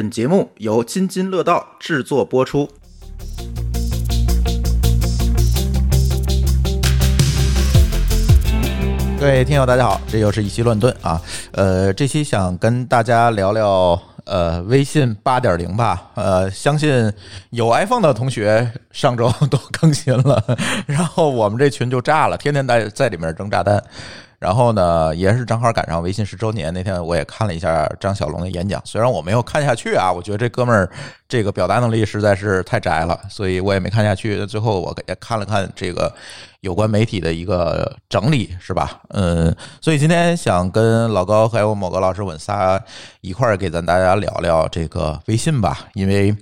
本节目由津津乐道制作播出。各位听友，大家好，这又是一期乱炖啊。呃，这期想跟大家聊聊呃微信八点零吧。呃，相信有 iPhone 的同学上周都更新了，然后我们这群就炸了，天天在在里面扔炸弹。然后呢，也是正好赶上微信十周年那天，我也看了一下张小龙的演讲。虽然我没有看下去啊，我觉得这哥们儿这个表达能力实在是太宅了，所以我也没看下去。最后我也看了看这个有关媒体的一个整理，是吧？嗯，所以今天想跟老高还有某个老师，我们仨一块儿给咱大家聊聊这个微信吧，因为。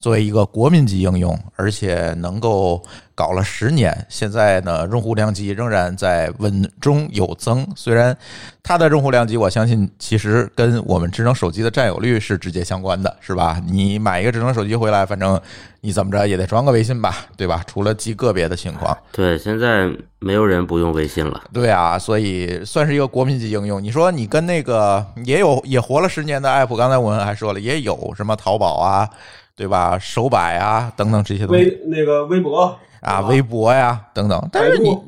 作为一个国民级应用，而且能够搞了十年，现在呢，用户量级仍然在稳中有增。虽然它的用户量级，我相信其实跟我们智能手机的占有率是直接相关的，是吧？你买一个智能手机回来，反正你怎么着也得装个微信吧，对吧？除了极个别的情况。对，现在没有人不用微信了。对啊，所以算是一个国民级应用。你说你跟那个也有也活了十年的 app，刚才我们还说了，也有什么淘宝啊。对吧？手摆啊，等等这些东西。微那个微博啊，微博呀，等等。但是你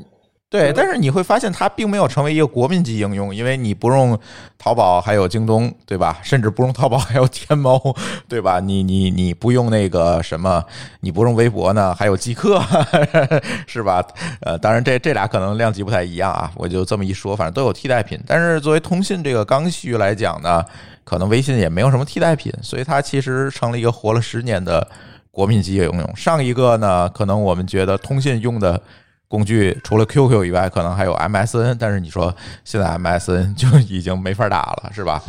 对，但是你会发现它并没有成为一个国民级应用，因为你不用淘宝，还有京东，对吧？甚至不用淘宝，还有天猫，对吧？你你你不用那个什么，你不用微博呢，还有即刻，是吧？呃，当然这这俩可能量级不太一样啊。我就这么一说，反正都有替代品。但是作为通信这个刚需来讲呢。可能微信也没有什么替代品，所以它其实成了一个活了十年的国民级应用。上一个呢，可能我们觉得通信用的工具除了 QQ 以外，可能还有 MSN，但是你说现在 MSN 就已经没法打了，是吧？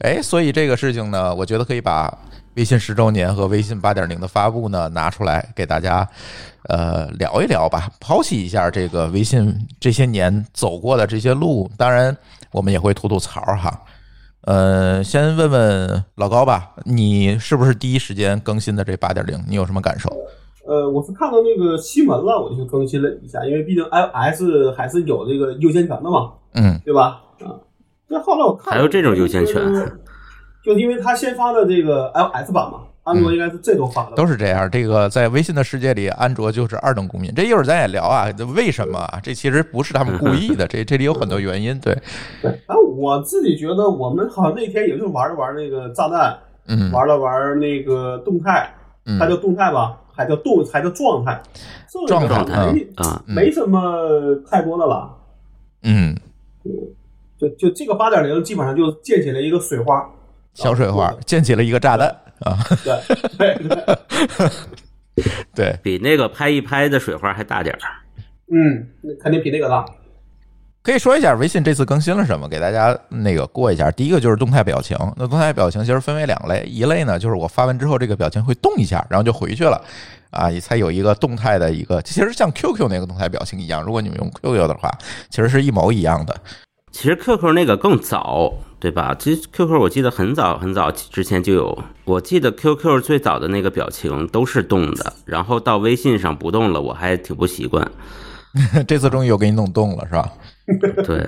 哎，所以这个事情呢，我觉得可以把微信十周年和微信八点零的发布呢拿出来给大家呃聊一聊吧，剖析一下这个微信这些年走过的这些路。当然，我们也会吐吐槽哈。呃，先问问老高吧，你是不是第一时间更新的这八点零？你有什么感受？呃，我是看到那个新闻了，我就更新了一下，因为毕竟 iOS 还是有这个优先权的嘛，嗯，对吧？啊，那后来我看还有这种优先权，就因为他先发的这个 iOS 版嘛。安卓应该是这都发的，都是这样。这个在微信的世界里，安卓就是二等公民。这一会儿咱也聊啊，为什么？这其实不是他们故意的，这这里有很多原因。对，对。然后我自己觉得，我们好像那天也就玩了玩那个炸弹，嗯，玩了玩那个动态，它叫动态吧，还叫动，还叫状态，状态啊，没什么太多的了。嗯，就就这个八点零，基本上就建起了一个水花，小水花，建起了一个炸弹。啊，对对 对，比那个拍一拍的水花还大点儿。嗯，肯定比那个大。可以说一下微信这次更新了什么，给大家那个过一下。第一个就是动态表情，那动态表情其实分为两类，一类呢就是我发完之后这个表情会动一下，然后就回去了啊，才有一个动态的一个，其实像 QQ 那个动态表情一样。如果你们用 QQ 的话，其实是一模一样的。其实 QQ 那个更早。对吧？其实 QQ 我记得很早很早之前就有，我记得 QQ 最早的那个表情都是动的，然后到微信上不动了，我还挺不习惯。这次终于又给你弄动了，是吧？对。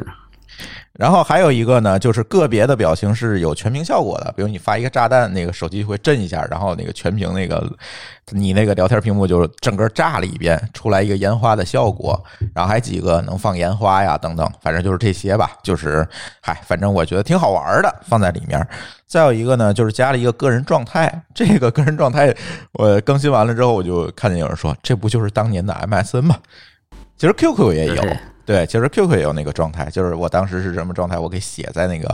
然后还有一个呢，就是个别的表情是有全屏效果的，比如你发一个炸弹，那个手机会震一下，然后那个全屏那个你那个聊天屏幕就整个炸了一遍，出来一个烟花的效果。然后还几个能放烟花呀等等，反正就是这些吧。就是嗨，反正我觉得挺好玩的，放在里面。再有一个呢，就是加了一个个人状态。这个个人状态我更新完了之后，我就看见有人说，这不就是当年的 MSN 吗？其实 QQ 也有。对，其实 QQ 也有那个状态，就是我当时是什么状态，我给写在那个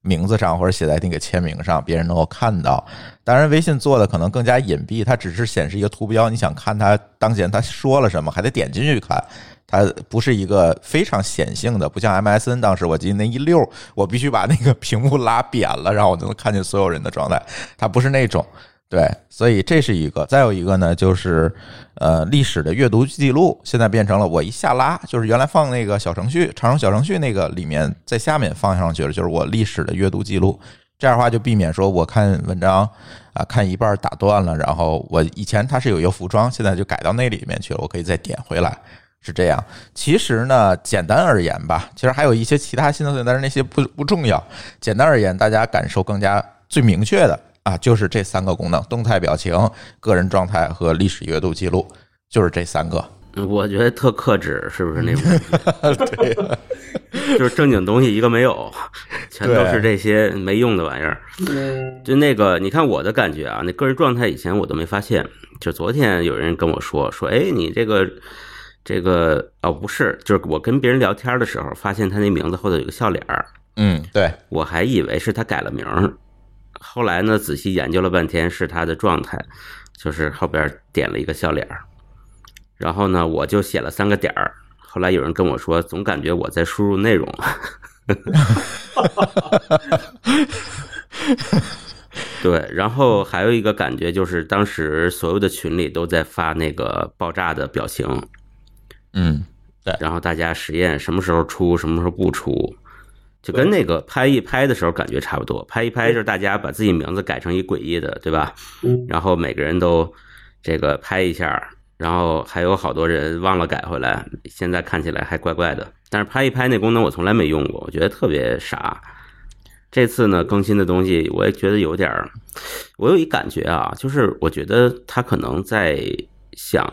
名字上或者写在那个签名上，别人能够看到。当然，微信做的可能更加隐蔽，它只是显示一个图标，你想看它当前他说了什么，还得点进去看。它不是一个非常显性的，不像 MSN 当时我记得那一溜，我必须把那个屏幕拉扁了，然后我就能看见所有人的状态。它不是那种。对，所以这是一个，再有一个呢，就是呃历史的阅读记录，现在变成了我一下拉，就是原来放那个小程序，常用小程序那个里面在下面放上去了，就是我历史的阅读记录。这样的话就避免说我看文章啊看一半打断了，然后我以前它是有一个服装，现在就改到那里面去了，我可以再点回来，是这样。其实呢，简单而言吧，其实还有一些其他新的东西，但是那些不不重要。简单而言，大家感受更加最明确的。啊，就是这三个功能：动态表情、个人状态和历史阅读记录，就是这三个。我觉得特克制，是不是那种？对，就是正经东西一个没有，全都是这些没用的玩意儿。嗯，就那个，你看我的感觉啊，那个人状态以前我都没发现，就昨天有人跟我说说，哎，你这个这个哦不是，就是我跟别人聊天的时候，发现他那名字后头有个笑脸儿，嗯，对，我还以为是他改了名儿，后来呢仔细研究了半天是他的状态，就是后边点了一个笑脸儿，然后呢我就写了三个点儿，后来有人跟我说，总感觉我在输入内容。对，然后还有一个感觉就是，当时所有的群里都在发那个爆炸的表情，嗯，对。然后大家实验什么时候出，什么时候不出，就跟那个拍一拍的时候感觉差不多。拍一拍就是大家把自己名字改成一诡异的，对吧？嗯然后每个人都这个拍一下，然后还有好多人忘了改回来，现在看起来还怪怪的。但是拍一拍那功能我从来没用过，我觉得特别傻。这次呢更新的东西，我也觉得有点儿，我有一感觉啊，就是我觉得他可能在想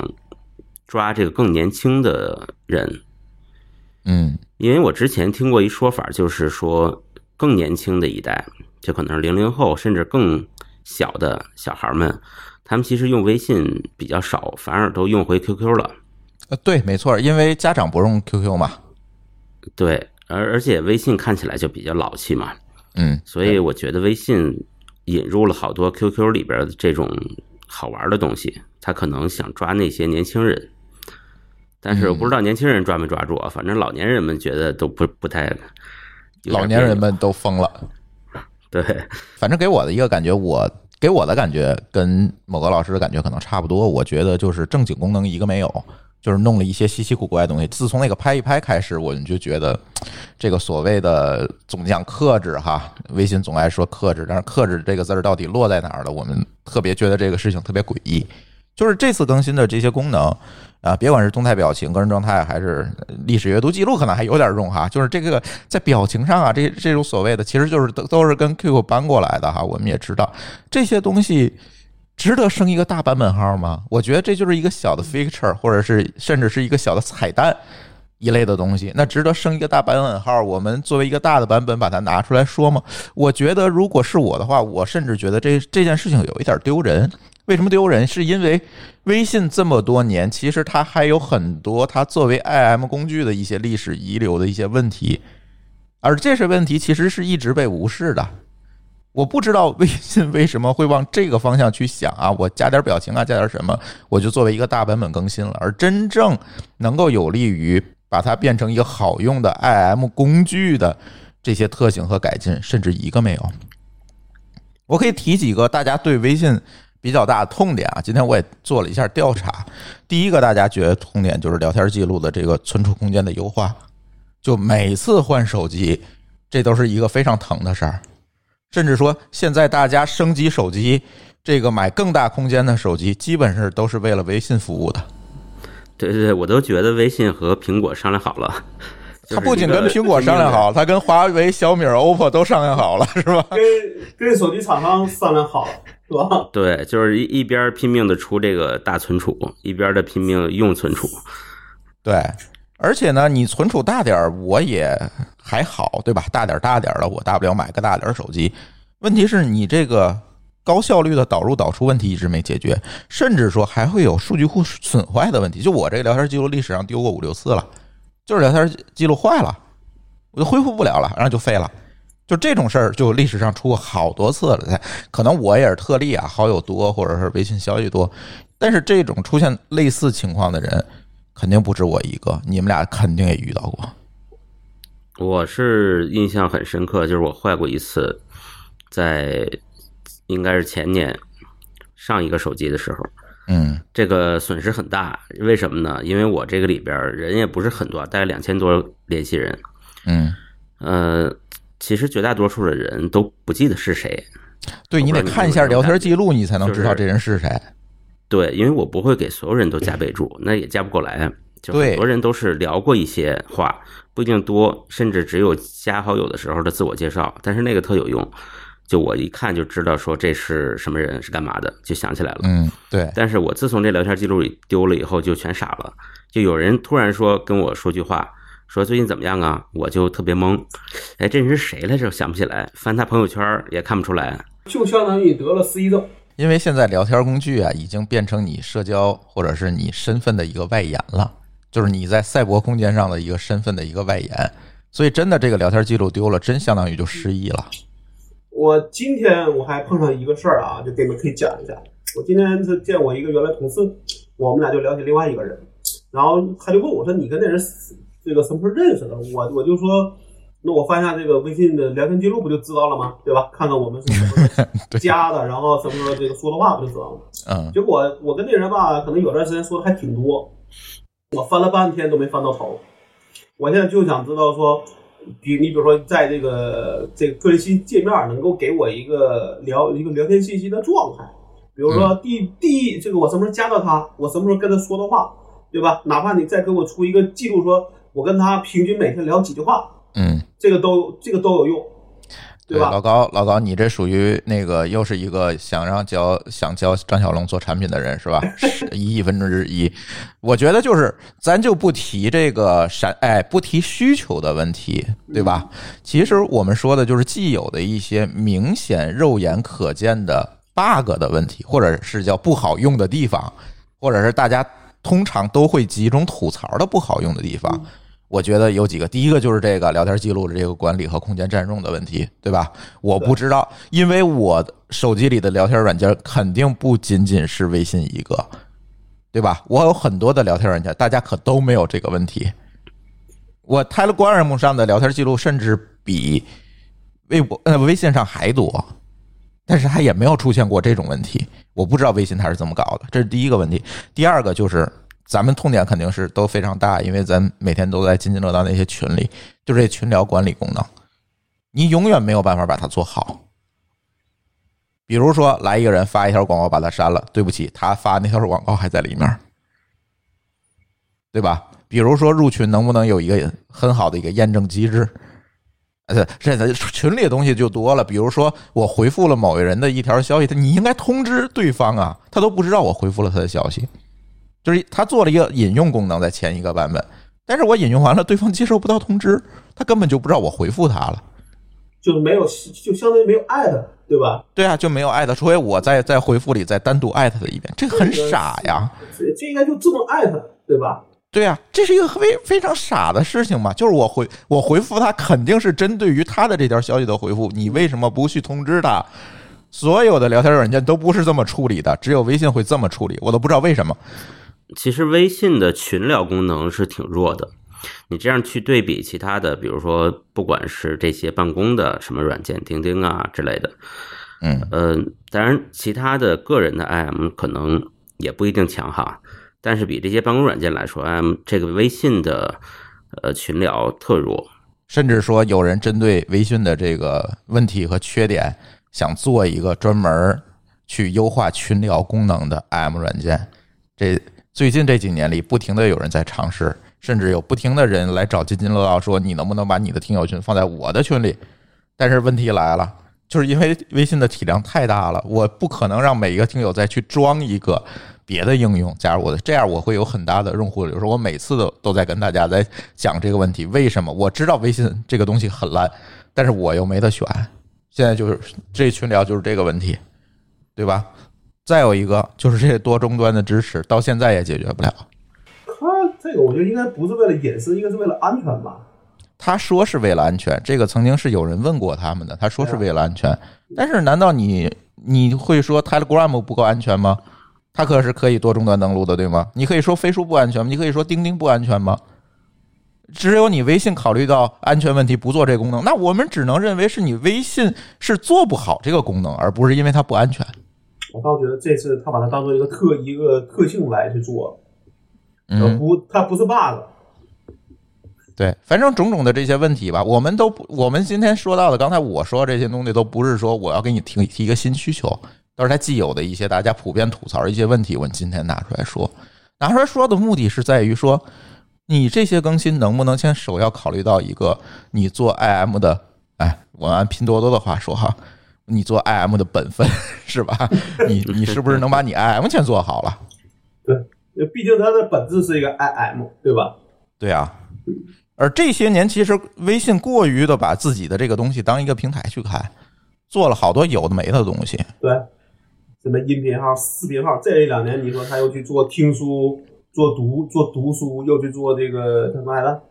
抓这个更年轻的人，嗯。因为我之前听过一说法，就是说更年轻的一代，就可能是零零后甚至更小的小孩们，他们其实用微信比较少，反而都用回 QQ 了。呃，对，没错，因为家长不用 QQ 嘛，对，而而且微信看起来就比较老气嘛，嗯，所以我觉得微信引入了好多 QQ 里边的这种好玩的东西，他可能想抓那些年轻人，但是我不知道年轻人抓没抓住啊，反正老年人们觉得都不不太，老年人们都疯了。对，反正给我的一个感觉，我给我的感觉跟某个老师的感觉可能差不多。我觉得就是正经功能一个没有，就是弄了一些稀奇古怪的东西。自从那个拍一拍开始，我们就觉得这个所谓的总讲克制哈，微信总爱说克制，但是克制这个字儿到底落在哪儿了？我们特别觉得这个事情特别诡异。就是这次更新的这些功能啊，别管是动态表情、个人状态，还是历史阅读记录，可能还有点用哈。就是这个在表情上啊，这这种所谓的，其实就是都都是跟 QQ 搬过来的哈。我们也知道这些东西值得升一个大版本号吗？我觉得这就是一个小的 feature，或者是甚至是一个小的彩蛋。一类的东西，那值得升一个大版本号。我们作为一个大的版本把它拿出来说吗？我觉得，如果是我的话，我甚至觉得这这件事情有一点丢人。为什么丢人？是因为微信这么多年，其实它还有很多它作为 IM 工具的一些历史遗留的一些问题，而这些问题其实是一直被无视的。我不知道微信为什么会往这个方向去想啊，我加点表情啊，加点什么，我就作为一个大版本更新了。而真正能够有利于把它变成一个好用的 IM 工具的这些特性和改进，甚至一个没有。我可以提几个大家对微信比较大的痛点啊，今天我也做了一下调查。第一个大家觉得痛点就是聊天记录的这个存储空间的优化，就每次换手机，这都是一个非常疼的事儿。甚至说，现在大家升级手机，这个买更大空间的手机，基本上都是为了微信服务的。对对对，我都觉得微信和苹果商量好了。它不仅跟苹果商量好，他跟华为、小米、OPPO 都商量好了，是吧？跟跟手机厂商商量好了，是吧？对，就是一一边拼命的出这个大存储，一边的拼命用存储。对，而且呢，你存储大点儿，我也还好，对吧？大点儿大点儿的，我大不了买个大点儿手机。问题是你这个高效率的导入导出问题一直没解决，甚至说还会有数据库损坏的问题。就我这个聊天记录历史上丢过五六次了，就是聊天记录坏了，我就恢复不了了，然后就废了。就这种事儿，就历史上出过好多次了。可能我也是特例啊，好友多或者是微信消息多，但是这种出现类似情况的人，肯定不止我一个，你们俩肯定也遇到过。我是印象很深刻，就是我坏过一次，在应该是前年上一个手机的时候，嗯这个损失很大。为什么呢？因为我这个里边人也不是很多，大概两千多联系人，嗯，呃，其实绝大多数的人都不记得是谁。对你得看一下聊天记录，你才能知道这人是谁。对，因为我不会给所有人都加备注，那也加不过来。就很多人都是聊过一些话，不一定多，甚至只有加好友的时候的自我介绍，但是那个特有用。就我一看就知道说这是什么人，是干嘛的，就想起来了。嗯，对，但是我自从这聊天记录里丢了以后，就全傻了。就有人突然说跟我说句话，说最近怎么样啊？我就特别懵，哎，这人是谁来着？想不起来，翻他朋友圈也看不出来。就相当于得了失忆症。因为现在聊天工具啊，已经变成你社交或者是你身份的一个外延了，就是你在赛博空间上的一个身份的一个外延。所以真的这个聊天记录丢了，真相当于就失忆了。我今天我还碰上一个事儿啊，就给你们可以讲一下。我今天是见我一个原来同事，我们俩就聊起另外一个人，然后他就问我说：“你跟那人这个什么时候认识的？”我我就说。那我翻一下这个微信的聊天记录，不就知道了吗？对吧？看看我们是什么 加的，然后什么时候这个说的话，不就知道了？嗯。结果我跟那人吧，可能有段时间说的还挺多，我翻了半天都没翻到头。我现在就想知道说，比你比如说在这个这个个人信息界面能够给我一个聊一个聊天信息的状态，比如说第第一这个我什么时候加到他，我什么时候跟他说的话，对吧？哪怕你再给我出一个记录，说我跟他平均每天聊几句话。嗯，这个都这个都有用，对吧？老高，老高，你这属于那个又是一个想让教想教张小龙做产品的人是吧？一亿分之一，我觉得就是咱就不提这个闪，哎，不提需求的问题，对吧？其实我们说的就是既有的一些明显肉眼可见的 bug 的问题，或者是叫不好用的地方，或者是大家通常都会集中吐槽的不好用的地方。我觉得有几个，第一个就是这个聊天记录的这个管理和空间占用的问题，对吧？我不知道，因为我手机里的聊天软件肯定不仅仅是微信一个，对吧？我有很多的聊天软件，大家可都没有这个问题。我 Telegram 上的聊天记录甚至比微博呃微信上还多，但是它也没有出现过这种问题。我不知道微信它是怎么搞的，这是第一个问题。第二个就是。咱们痛点肯定是都非常大，因为咱每天都在津津乐道那些群里，就这群聊管理功能，你永远没有办法把它做好。比如说，来一个人发一条广告，把它删了，对不起，他发那条广告还在里面，对吧？比如说入群能不能有一个很好的一个验证机制？呃，这这群里的东西就多了。比如说，我回复了某个人的一条消息，他你应该通知对方啊，他都不知道我回复了他的消息。就是他做了一个引用功能在前一个版本，但是我引用完了，对方接收不到通知，他根本就不知道我回复他了，就没有，就相当于没有艾特，对吧？对啊，就没有艾特，除非我在在回复里再单独艾特他一遍，这个很傻呀。这应该就自动艾特，对吧？对啊，这是一个非非常傻的事情嘛。就是我回我回复他，肯定是针对于他的这条消息的回复，你为什么不去通知他？所有的聊天软件都不是这么处理的，只有微信会这么处理，我都不知道为什么。其实微信的群聊功能是挺弱的，你这样去对比其他的，比如说不管是这些办公的什么软件，钉钉啊之类的，嗯呃，当然其他的个人的 IM 可能也不一定强哈，但是比这些办公软件来说，IM 这个微信的呃群聊特弱，甚至说有人针对微信的这个问题和缺点，想做一个专门去优化群聊功能的 IM 软件，这。最近这几年里，不停的有人在尝试，甚至有不停的人来找津津乐道，说你能不能把你的听友群放在我的群里？但是问题来了，就是因为微信的体量太大了，我不可能让每一个听友再去装一个别的应用加入我的，这样我会有很大的用户流。说我每次都都在跟大家在讲这个问题，为什么？我知道微信这个东西很烂，但是我又没得选。现在就是这群聊就是这个问题，对吧？再有一个就是这些多终端的支持，到现在也解决不了。他这个我觉得应该不是为了隐私，应该是为了安全吧？他说是为了安全，这个曾经是有人问过他们的，他说是为了安全。但是难道你你会说 Telegram 不够安全吗？它可是可以多终端登录的，对吗？你可以说飞书不安全吗？你可以说钉钉不安全吗？只有你微信考虑到安全问题不做这个功能，那我们只能认为是你微信是做不好这个功能，而不是因为它不安全。我倒觉得这次他把它当做一个特一个特性来去做，嗯，不，它不是 bug。对，反正种种的这些问题吧，我们都不我们今天说到的，刚才我说这些东西都不是说我要给你提提一个新需求，都是它既有的一些大家普遍吐槽的一些问题，我今天拿出来说，拿出来说的目的是在于说，你这些更新能不能先首要考虑到一个你做 IM 的，哎，我按拼多多的话说哈。你做 IM 的本分是吧？你你是不是能把你 IM 先做好了？对，毕竟它的本质是一个 IM，对吧？对啊。而这些年，其实微信过于的把自己的这个东西当一个平台去看，做了好多有的没的东西。对，什么音频号、视频号，这一两年你说他又去做听书、做读、做读书，又去做这个叫什么来着？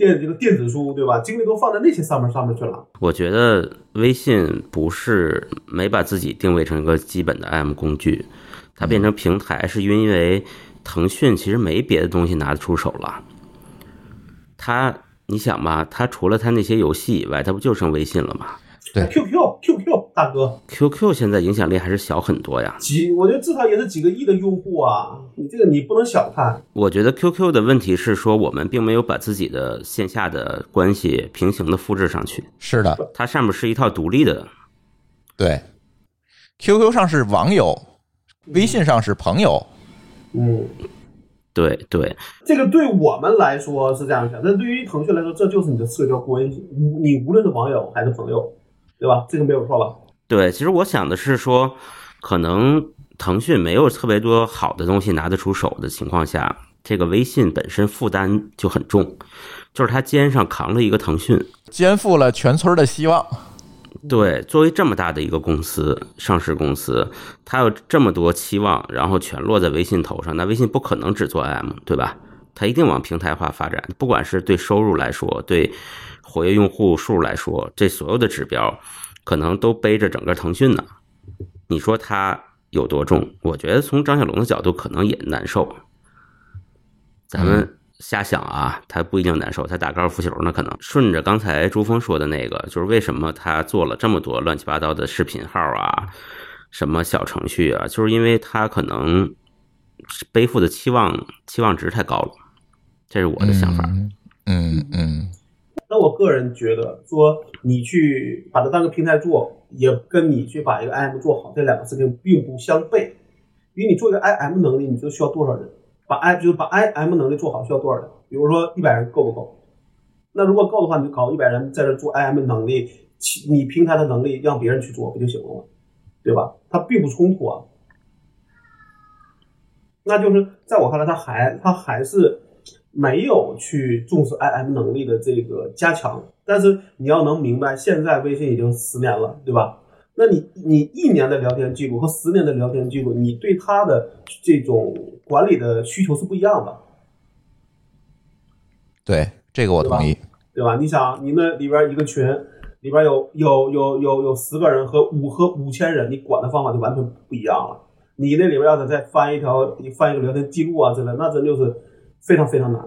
电这个电子书，对吧？精力都放在那些上面上面去了。我觉得微信不是没把自己定位成一个基本的 IM 工具，它变成平台是因为腾讯其实没别的东西拿得出手了。它，你想吧，它除了它那些游戏以外，它不就剩微信了吗对，QQ QQ 大哥，？QQ 现在影响力还是小很多呀。几我觉得至少也是几个亿的用户啊，你这个你不能小看。我觉得 QQ 的问题是说，我们并没有把自己的线下的关系平行的复制上去，是的，它上面是一套独立的。对。QQ 上是网友，微信上是朋友。嗯，对对，这个对我们来说是这样想，但对于腾讯来说，这就是你的社交关系。无你无论是网友还是朋友，对吧？这个没有错吧？对，其实我想的是说，可能腾讯没有特别多好的东西拿得出手的情况下，这个微信本身负担就很重，就是他肩上扛了一个腾讯。肩负了全村的希望。对，作为这么大的一个公司，上市公司，它有这么多期望，然后全落在微信头上，那微信不可能只做 IM，对吧？它一定往平台化发展，不管是对收入来说，对活跃用户数来说，这所有的指标，可能都背着整个腾讯呢。你说它有多重？我觉得从张小龙的角度，可能也难受。咱们瞎想啊，他不一定难受，他打高尔夫球呢，可能顺着刚才朱峰说的那个，就是为什么他做了这么多乱七八糟的视频号啊，什么小程序啊，就是因为他可能背负的期望期望值太高了，这是我的想法。嗯嗯嗯，那我个人觉得说，你去把它当个平台做，也跟你去把一个 IM 做好，这两个事情并不相悖。因为你做一个 IM 能力，你就需要多少人？把 I 就是把 IM 能力做好需要多少人？比如说一百人够不够？那如果够的话，你就搞一百人在这做 IM 能力，你平台的能力让别人去做不就行了吗？对吧？它并不冲突啊。那就是在我看来，它还它还是没有去重视 IM 能力的这个加强。但是你要能明白，现在微信已经十年了，对吧？那你你一年的聊天记录和十年的聊天记录，你对它的这种管理的需求是不一样的，对，这个我同意。对吧？你想，你那里边一个群里边有有有有有十个人和五和五千人，你管的方法就完全不一样了。你那里边要是再翻一条，你翻一个聊天记录啊之类，那真就是非常非常难。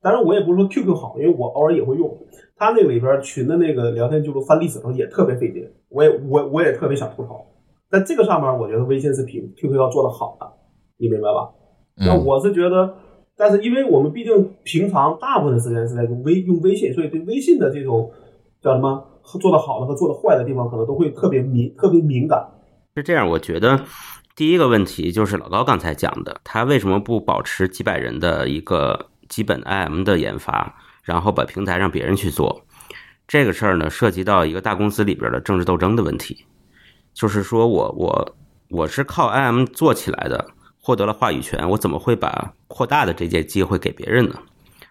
当然，我也不是说 QQ 好，因为我偶尔也会用。它那里边群的那个聊天记录翻历史的时候也特别费劲，我也我我也特别想吐槽。在这个上面，我觉得微信是比 QQ 要做的好的，你明白吧？那嗯，我是觉得，但是因为我们毕竟平常大部分的时间是在用微用微信，所以对微信的这种叫什么做的好的和做的坏的地方，可能都会特别敏特别敏感。是这样，我觉得第一个问题就是老高刚才讲的，他为什么不保持几百人的一个基本 IM 的研发，然后把平台让别人去做？这个事儿呢，涉及到一个大公司里边的政治斗争的问题，就是说我我我是靠 IM 做起来的，获得了话语权，我怎么会把扩大的这些机会给别人呢？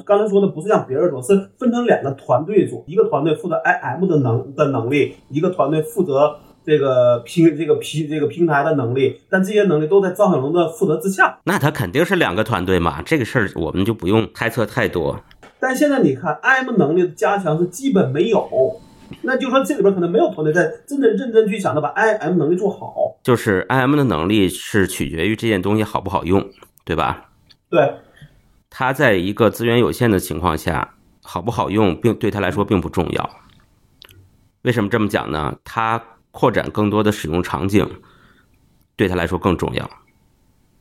刚才说的不是让别人做，是分成两个团队做，一个团队负责 IM 的能的能力，一个团队负责这个平这个平这个平台的能力，但这些能力都在张小龙的负责之下。那他肯定是两个团队嘛，这个事儿我们就不用猜测太多。但现在你看，IM 能力的加强是基本没有，那就说这里边可能没有团队在真的认真去想着把 IM 能力做好。就是 IM 的能力是取决于这件东西好不好用，对吧？对，他在一个资源有限的情况下，好不好用，并对他来说并不重要。为什么这么讲呢？它扩展更多的使用场景，对他来说更重要，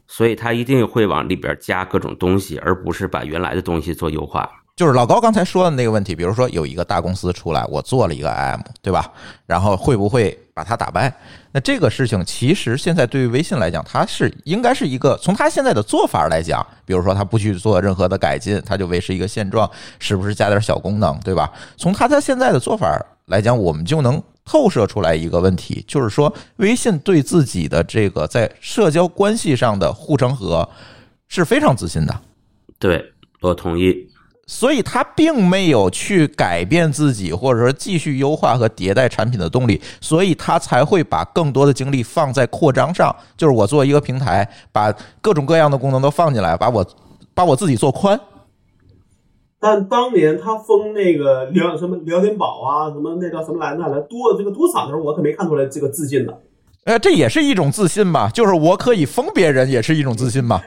所以他一定会往里边加各种东西，而不是把原来的东西做优化。就是老高刚才说的那个问题，比如说有一个大公司出来，我做了一个 IM，对吧？然后会不会把它打败？那这个事情其实现在对于微信来讲，它是应该是一个从它现在的做法来讲，比如说它不去做任何的改进，它就维持一个现状，是不是加点小功能，对吧？从它的现在的做法来讲，我们就能透射出来一个问题，就是说微信对自己的这个在社交关系上的护城河是非常自信的。对我同意。所以他并没有去改变自己，或者说继续优化和迭代产品的动力，所以他才会把更多的精力放在扩张上。就是我做一个平台，把各种各样的功能都放进来，把我把我自己做宽。但当年他封那个聊什么聊天宝啊，什么那叫什么来着来多的这个多惨的时候，我可没看出来这个自信呢。呃，这也是一种自信吧？就是我可以封别人，也是一种自信吧？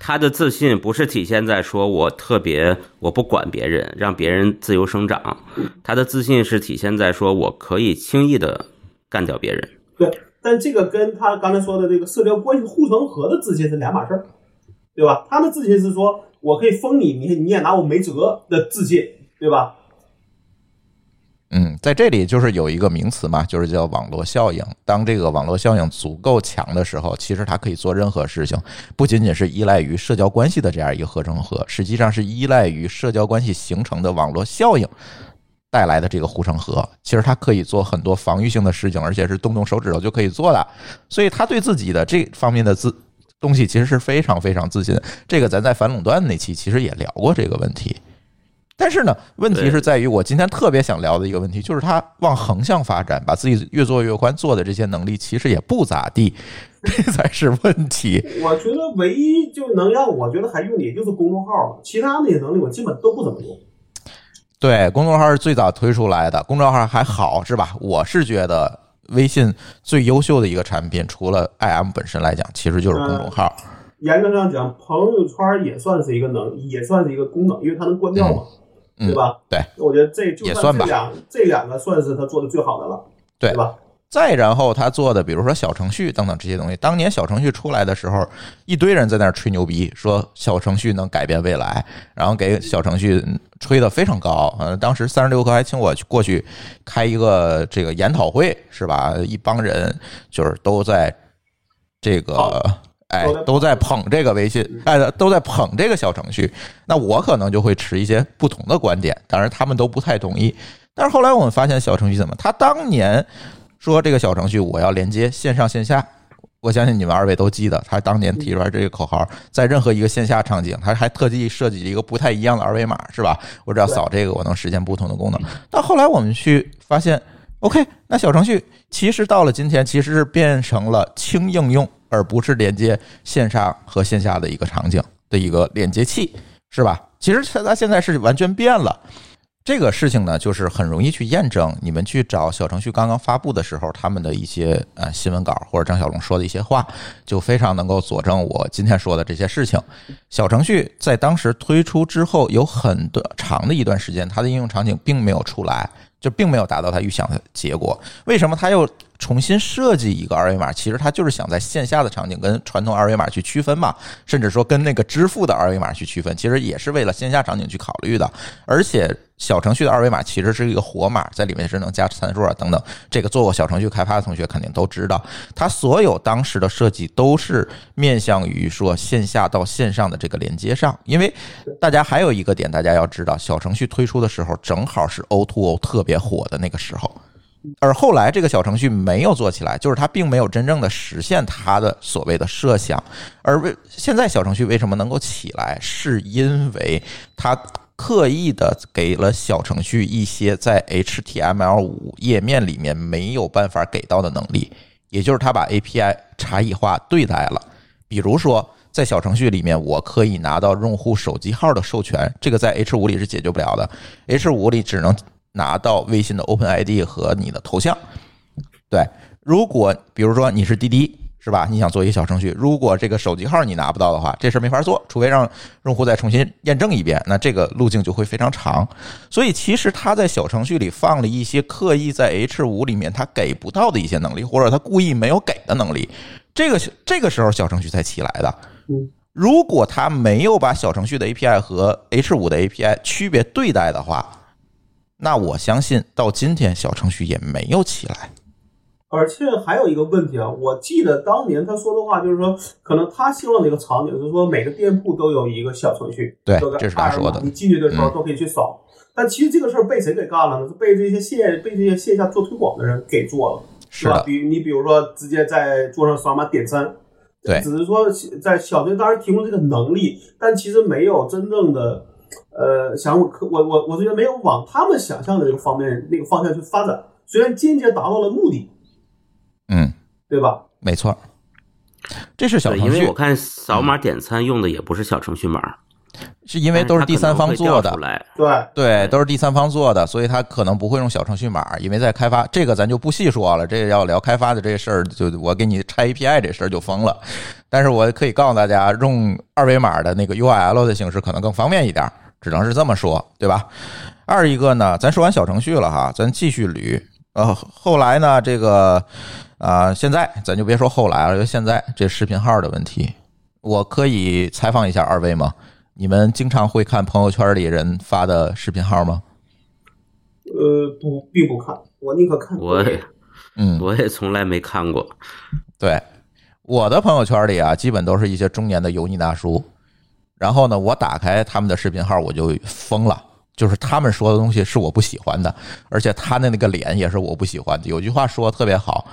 他的自信不是体现在说我特别我不管别人，让别人自由生长。他的自信是体现在说我可以轻易的干掉别人。对，但这个跟他刚才说的这个社交关系护城河的自信是两码事儿，对吧？他的自信是说我可以封你，你你也拿我没辙的自信，对吧？嗯，在这里就是有一个名词嘛，就是叫网络效应。当这个网络效应足够强的时候，其实它可以做任何事情，不仅仅是依赖于社交关系的这样一个合成核，实际上是依赖于社交关系形成的网络效应带来的这个护城河。其实它可以做很多防御性的事情，而且是动动手指头就可以做的。所以他对自己的这方面的自东西其实是非常非常自信。这个咱在反垄断那期其实也聊过这个问题。但是呢，问题是在于我今天特别想聊的一个问题，就是他往横向发展，把自己越做越宽，做的这些能力其实也不咋地，这才是问题。我觉得唯一就能让我觉得还用的也就是公众号了，其他那些能力我基本都不怎么用。对，公众号是最早推出来的，公众号还好是吧？我是觉得微信最优秀的一个产品，除了 IM 本身来讲，其实就是公众号。严格上讲，朋友圈也算是一个能，也算是一个功能，因为它能关掉嘛。对吧？对，我觉得这就也算吧。这两这两个算是他做的最好的了，对吧？再然后他做的，比如说小程序等等这些东西，当年小程序出来的时候，一堆人在那儿吹牛逼，说小程序能改变未来，然后给小程序吹得非常高。嗯，当时三十六氪还请我去过去开一个这个研讨会，是吧？一帮人就是都在这个。哎，都在捧这个微信，哎，都在捧这个小程序。那我可能就会持一些不同的观点，当然他们都不太同意。但是后来我们发现，小程序怎么？他当年说这个小程序我要连接线上线下，我相信你们二位都记得，他当年提出来这个口号，在任何一个线下场景，他还特地设计了一个不太一样的二维码，是吧？我只要扫这个，我能实现不同的功能。到后来我们去发现，OK，那小程序其实到了今天，其实是变成了轻应用。而不是连接线上和线下的一个场景的一个连接器，是吧？其实它现在是完全变了。这个事情呢，就是很容易去验证。你们去找小程序刚刚发布的时候，他们的一些呃新闻稿或者张小龙说的一些话，就非常能够佐证我今天说的这些事情。小程序在当时推出之后，有很多长的一段时间，它的应用场景并没有出来。就并没有达到它预想的结果。为什么它又重新设计一个二维码？其实他就是想在线下的场景跟传统二维码去区分嘛，甚至说跟那个支付的二维码去区分，其实也是为了线下场景去考虑的。而且。小程序的二维码其实是一个活码，在里面是能加参数啊等等。这个做过小程序开发的同学肯定都知道，它所有当时的设计都是面向于说线下到线上的这个连接上。因为大家还有一个点，大家要知道，小程序推出的时候正好是 O to O 特别火的那个时候，而后来这个小程序没有做起来，就是它并没有真正的实现它的所谓的设想。而为现在小程序为什么能够起来，是因为它。刻意的给了小程序一些在 HTML5 页面里面没有办法给到的能力，也就是它把 API 差异化对待了。比如说，在小程序里面，我可以拿到用户手机号的授权，这个在 H5 里是解决不了的。H5 里只能拿到微信的 OpenID 和你的头像。对，如果比如说你是滴滴。是吧？你想做一个小程序，如果这个手机号你拿不到的话，这事儿没法做，除非让用户再重新验证一遍，那这个路径就会非常长。所以其实他在小程序里放了一些刻意在 H 五里面他给不到的一些能力，或者他故意没有给的能力，这个这个时候小程序才起来的。如果他没有把小程序的 API 和 H 五的 API 区别对待的话，那我相信到今天小程序也没有起来。而且还有一个问题啊，我记得当年他说的话就是说，可能他希望的一个场景是说，每个店铺都有一个小程序，对，这是他说的。你进去的时候都可以去扫。但其实这个事儿被谁给干了呢？是被这些线被这些线下做推广的人给做了，是吧，比你比如说直接在桌上扫码点餐，对只是说在小队当然提供这个能力，但其实没有真正的呃想我我我我觉得没有往他们想象的那个方面那个方向去发展，虽然间接达到了目的，嗯，对吧？没错，这是小，程序因为我，看扫码点餐用的也不是小程序码，是因为都是第三方做的。对，对，都是第三方做的，所以他可能不会用小程序码，因为在开发这个咱就不细说了。这个要聊开发的这事儿，就我给你拆 API 这事儿就疯了。但是我可以告诉大家，用二维码的那个 URL 的形式可能更方便一点，只能是这么说，对吧？二一个呢，咱说完小程序了哈，咱继续捋。呃，后来呢，这个啊、现在咱就别说后来了，就现在这视频号的问题，我可以采访一下二位吗？你们经常会看朋友圈里人发的视频号吗？呃，不，并不看，我宁可看我也嗯，我也从来没看过。对，我的朋友圈里啊，基本都是一些中年的油腻大叔。然后呢，我打开他们的视频号，我就疯了。就是他们说的东西是我不喜欢的，而且他的那个脸也是我不喜欢的。有句话说的特别好，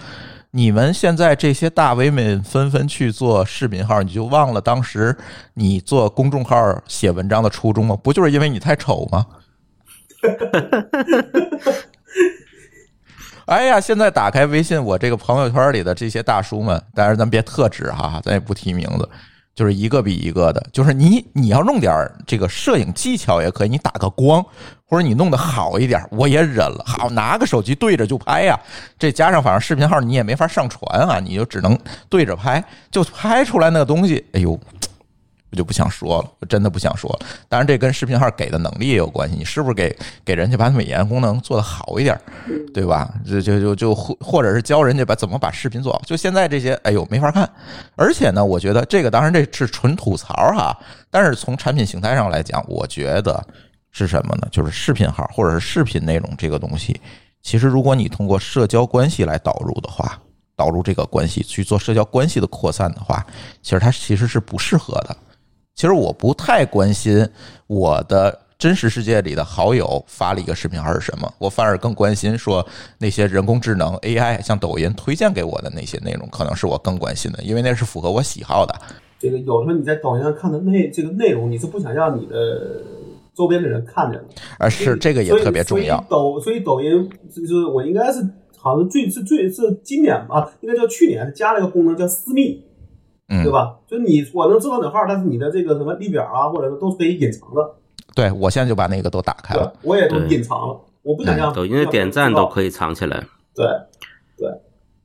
你们现在这些大 V 们纷纷去做视频号，你就忘了当时你做公众号写文章的初衷吗？不就是因为你太丑吗？哎呀，现在打开微信，我这个朋友圈里的这些大叔们，当然咱别特指哈，咱也不提名字，就是一个比一个的。就是你你要弄点这个摄影技巧也可以，你打个光，或者你弄得好一点，我也忍了。好，拿个手机对着就拍呀、这加上反正视频号你也没法上传啊，你就只能对着拍，就拍出来那个东西，哎呦。我就不想说了，我真的不想说了。当然，这跟视频号给的能力也有关系，你是不是给给人家把美颜功能做得好一点，对吧？就就就就或或者是教人家把怎么把视频做好。就现在这些，哎呦没法看。而且呢，我觉得这个当然这是纯吐槽哈，但是从产品形态上来讲，我觉得是什么呢？就是视频号或者是视频内容这个东西，其实如果你通过社交关系来导入的话，导入这个关系去做社交关系的扩散的话，其实它其实是不适合的。其实我不太关心我的真实世界里的好友发了一个视频还是什么，我反而更关心说那些人工智能 AI 像抖音推荐给我的那些内容，可能是我更关心的，因为那是符合我喜好的。这个有时候你在抖音上看的内这个内容，你是不想让你的周边的人看见的。而是这个也特别重要。抖所以抖音就是我应该是好像最最是最是今年吧，应该叫去年加了一个功能叫私密，嗯对，吧？就你我能知道哪号，但是你的这个什么列表啊，或者说都是可以隐藏的。对我现在就把那个都打开了。，我也都隐藏了，我不想让抖音的点赞都可以藏起来。对对。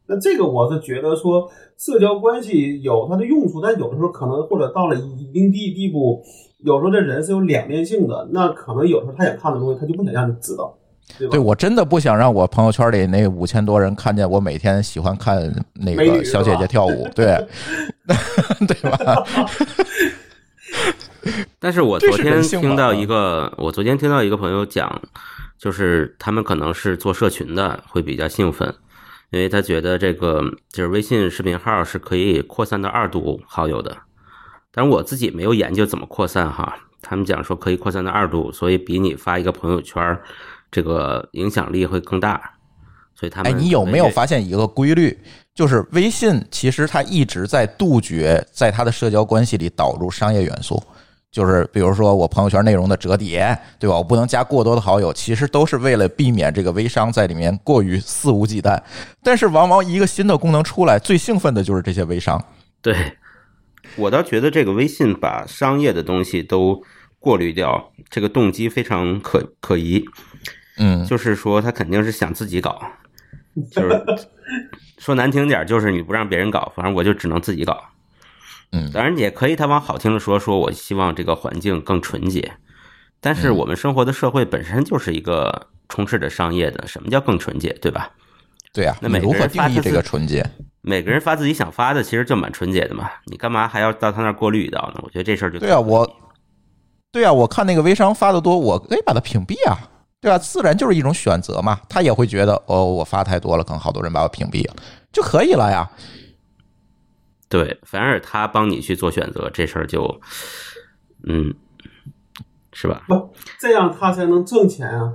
那这个我是觉得说，社交关系有它的用处，但有的时候可能或者到了一定地地步，有时候这人是有两面性的，那可能有时候他想看的东西，他就不想让你知道，对？对我真的不想让我朋友圈里那五千多人看见我每天喜欢看那个小姐姐跳舞，对 对吧？但是我昨天听到一个，我昨天听到一个朋友讲，就是他们可能是做社群的，会比较兴奋，因为他觉得这个就是微信视频号是可以扩散到二度好友的。但是我自己没有研究怎么扩散哈，他们讲说可以扩散到二度，所以比你发一个朋友圈，这个影响力会更大。所以他们哎，你有没有发现一个规律？就是微信其实它一直在杜绝在它的社交关系里导入商业元素。就是比如说我朋友圈内容的折叠，对吧？我不能加过多的好友，其实都是为了避免这个微商在里面过于肆无忌惮。但是往往一个新的功能出来，最兴奋的就是这些微商。对，我倒觉得这个微信把商业的东西都过滤掉，这个动机非常可可疑。嗯，就是说他肯定是想自己搞，就是 说难听点，就是你不让别人搞，反正我就只能自己搞。嗯当然也可以，他往好听的说，说我希望这个环境更纯洁。但是嗯我们生活的社会本身就是一个充斥着商业的，什么叫更纯洁，对吧？对啊、那每个你如何人发他定义这个纯洁？每个人发自己想发的，其实就蛮纯洁的嘛。你干嘛还要到他那儿过滤一道呢？我觉得这事儿就对啊，我，对啊，我看那个微商发的多，我可以把它屏蔽啊，对吧、自然就是一种选择嘛。他也会觉得，哦，我发太多了，可能好多人把我屏蔽了，就可以了呀。对，反而他帮你去做选择，这事儿就，嗯，是吧？不这样他才能挣钱啊。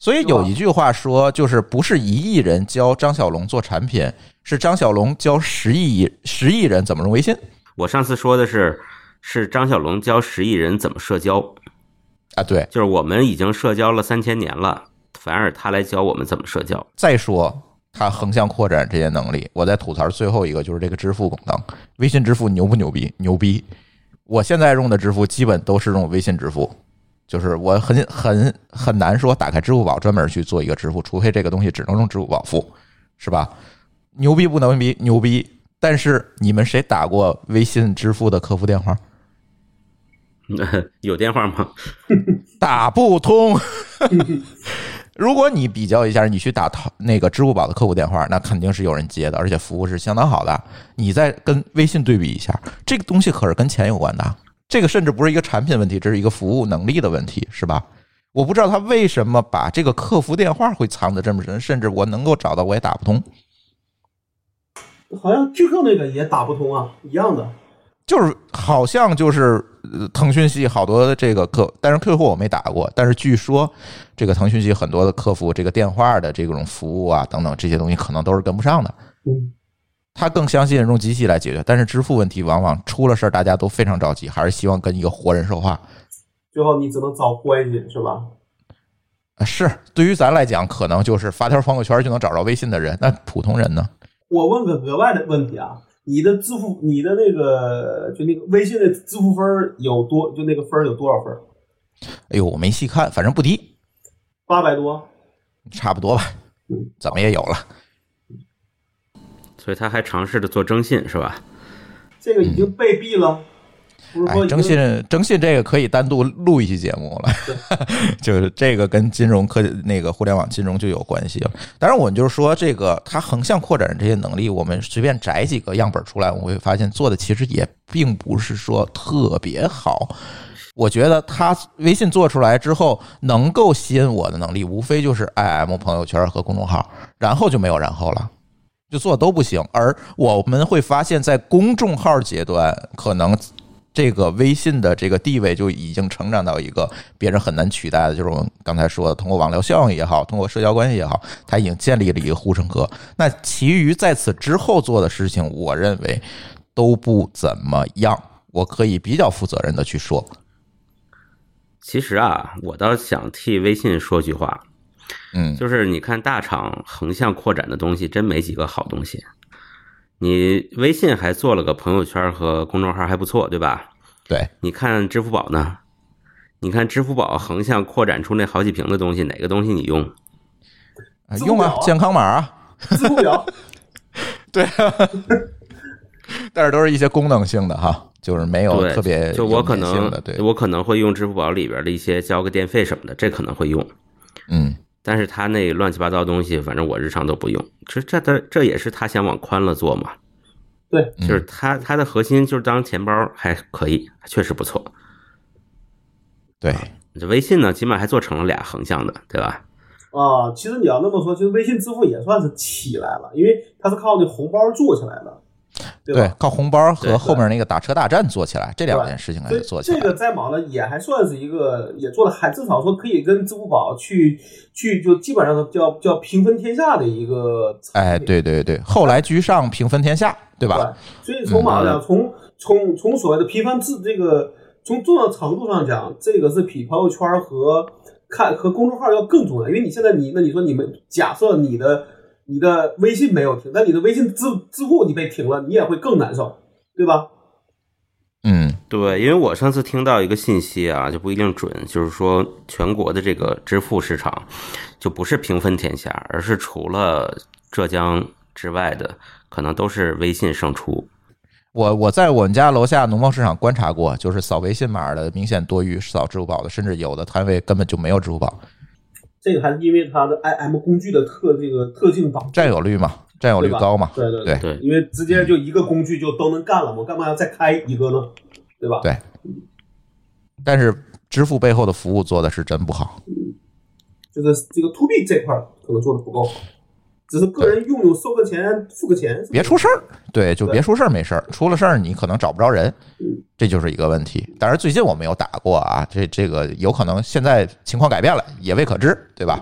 所以有一句话说，就是不是一亿人教张小龙做产品，是张小龙教十亿十亿人怎么用微信我上次说的是，是张小龙教十亿人怎么社交，啊？对，就是我们已经社交了三千年了，反而他来教我们怎么社交。再说他横向扩展这些能力，我再吐槽最后一个就是这个支付功能，微信支付牛不牛逼？牛逼！我现在用的支付基本都是用微信支付，就是我很很很难说打开支付宝专门去做一个支付，除非这个东西只能用支付宝付，是吧？牛逼不能逼？牛逼！但是你们谁打过微信支付的客服电话？有电话吗？打不通。如果你比较一下，你去打淘那个支付宝的客服电话，那肯定是有人接的，而且服务是相当好的。你再跟微信对比一下，这个东西可是跟钱有关的，这个甚至不是一个产品问题，这是一个服务能力的问题，是吧？我不知道他为什么把这个客服电话会藏的这么深，甚至我能够找到我也打不通。好像巨客那个也打不通啊，一样的。就是好像就是呃腾讯系好多的这个客，但是 QQ 我没打过，但是据说这个腾讯系很多的客服这个电话的这种服务啊等等这些东西可能都是跟不上的。嗯，他更相信用机器来解决，但是支付问题往往出了事儿，大家都非常着急，还是希望跟一个活人说话。最后你只能找关系是吧？啊是对于咱来讲，可能就是发条朋友圈就能找着微信的人，那普通人呢？我问个额外的问题啊，你的支付，你的那个就那个微信的支付分儿有多？就那个分儿有多少分儿？哎呦，我没细看，反正不低，八百多。差不多吧，怎么也有了。所以他还尝试着做征信，是吧？这个已经被毙了，哎，征信征信这个可以单独录一期节目了，就是这个跟金融科那个互联网金融就有关系了。当然，我们就是说这个它横向扩展这些能力，我们随便摘几个样本出来，我会发现做的其实也并不是说特别好。我觉得它微信做出来之后，能够吸引我的能力，无非就是 IM 朋友圈和公众号，然后就没有然后了。就做都不行，而我们会发现，在公众号阶段，可能这个微信的这个地位就已经成长到一个别人很难取代的，就是我们刚才说的，通过网聊效应也好，通过社交关系也好，它已经建立了一个护城河。那其余在此之后做的事情，我认为都不怎么样。我可以比较负责任的去说，其实啊，我倒想替微信说句话，嗯，就是你看大厂横向扩展的东西，真没几个好东西。你微信还做了个朋友圈和公众号，还不错，对吧？对，你看支付宝呢？你看支付宝横向扩展出那好几屏的东西，哪个东西你用？啊用啊健康码啊，支付表。对啊，但是都是一些功能性的哈，就是没有，特别就我可能，对，我可能会用支付宝里边的一些交个电费什么的，这可能会用。嗯。但是他那乱七八糟东西，反正我日常都不用。这这的这也是他想往宽了做嘛。对，嗯就是他他的核心就是当钱包还可以，确实不错。对，这微信呢，起码还做成了俩横向的，对吧？啊，其实你要那么说，其实微信支付也算是起来了，因为它是靠那红包做起来的，对吧？靠红包和后面那个打车大战做起来，这两件事情还所以是做起来这。个在网呢也还算是一个，也做的还至少说可以跟支付宝去去就基本上叫叫平分天下的一个产哎，对对对，后来居上，平分天下，对吧？对，所以从嘛呢？从从从所谓的批判制这个，从重要程度上讲，这个是比朋友圈和看和公众号要更重要，因为你现在你那你说你们假设你的你的微信没有停，但你的微信支支付你被停了，你也会更难受，对吧？嗯，对，因为我上次听到一个信息啊，就不一定准，就是说全国的这个支付市场就不是平分天下，而是除了浙江之外的，可能都是微信胜出。我我在我们家楼下农贸市场观察过，就是扫微信码的明显多于扫支付宝的，甚至有的摊位根本就没有支付宝，这个还是因为它的 IM 工具的特这个特性导致。占有率嘛，占有率高嘛，对对对对因为直接就一个工具就都能干了，我干嘛要再开一个呢？对吧？对但是支付背后的服务做的是真不好。就是这个 to B 这块儿可能做的不够好。只是个人用用收个钱付个钱，别出事儿，对，就别出事儿没事儿，出了事儿你可能找不着人，这就是一个问题。当然，最近我没有打过啊，这这个有可能现在情况改变了，也未可知，对吧？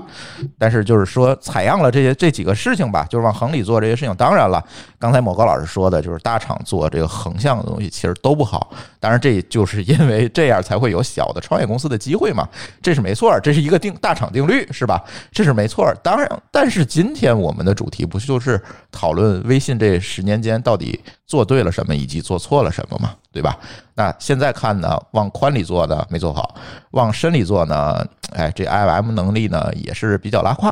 但是就是说，采样了这些这几个事情吧，就是往横里做这些事情。当然了，刚才某高老师说的，就是大厂做这个横向的东西其实都不好。当然，这就是因为这样才会有小的创业公司的机会嘛，这是没错，这是一个定大厂定律，是吧？这是没错。当然，但是今天我们的主题不就是讨论微信这十年间到底做对了什么，以及做错了什么嘛，对吧？那现在看呢，往宽里做的没做好，往深里做呢，哎，这 IM 能力呢也是比较拉胯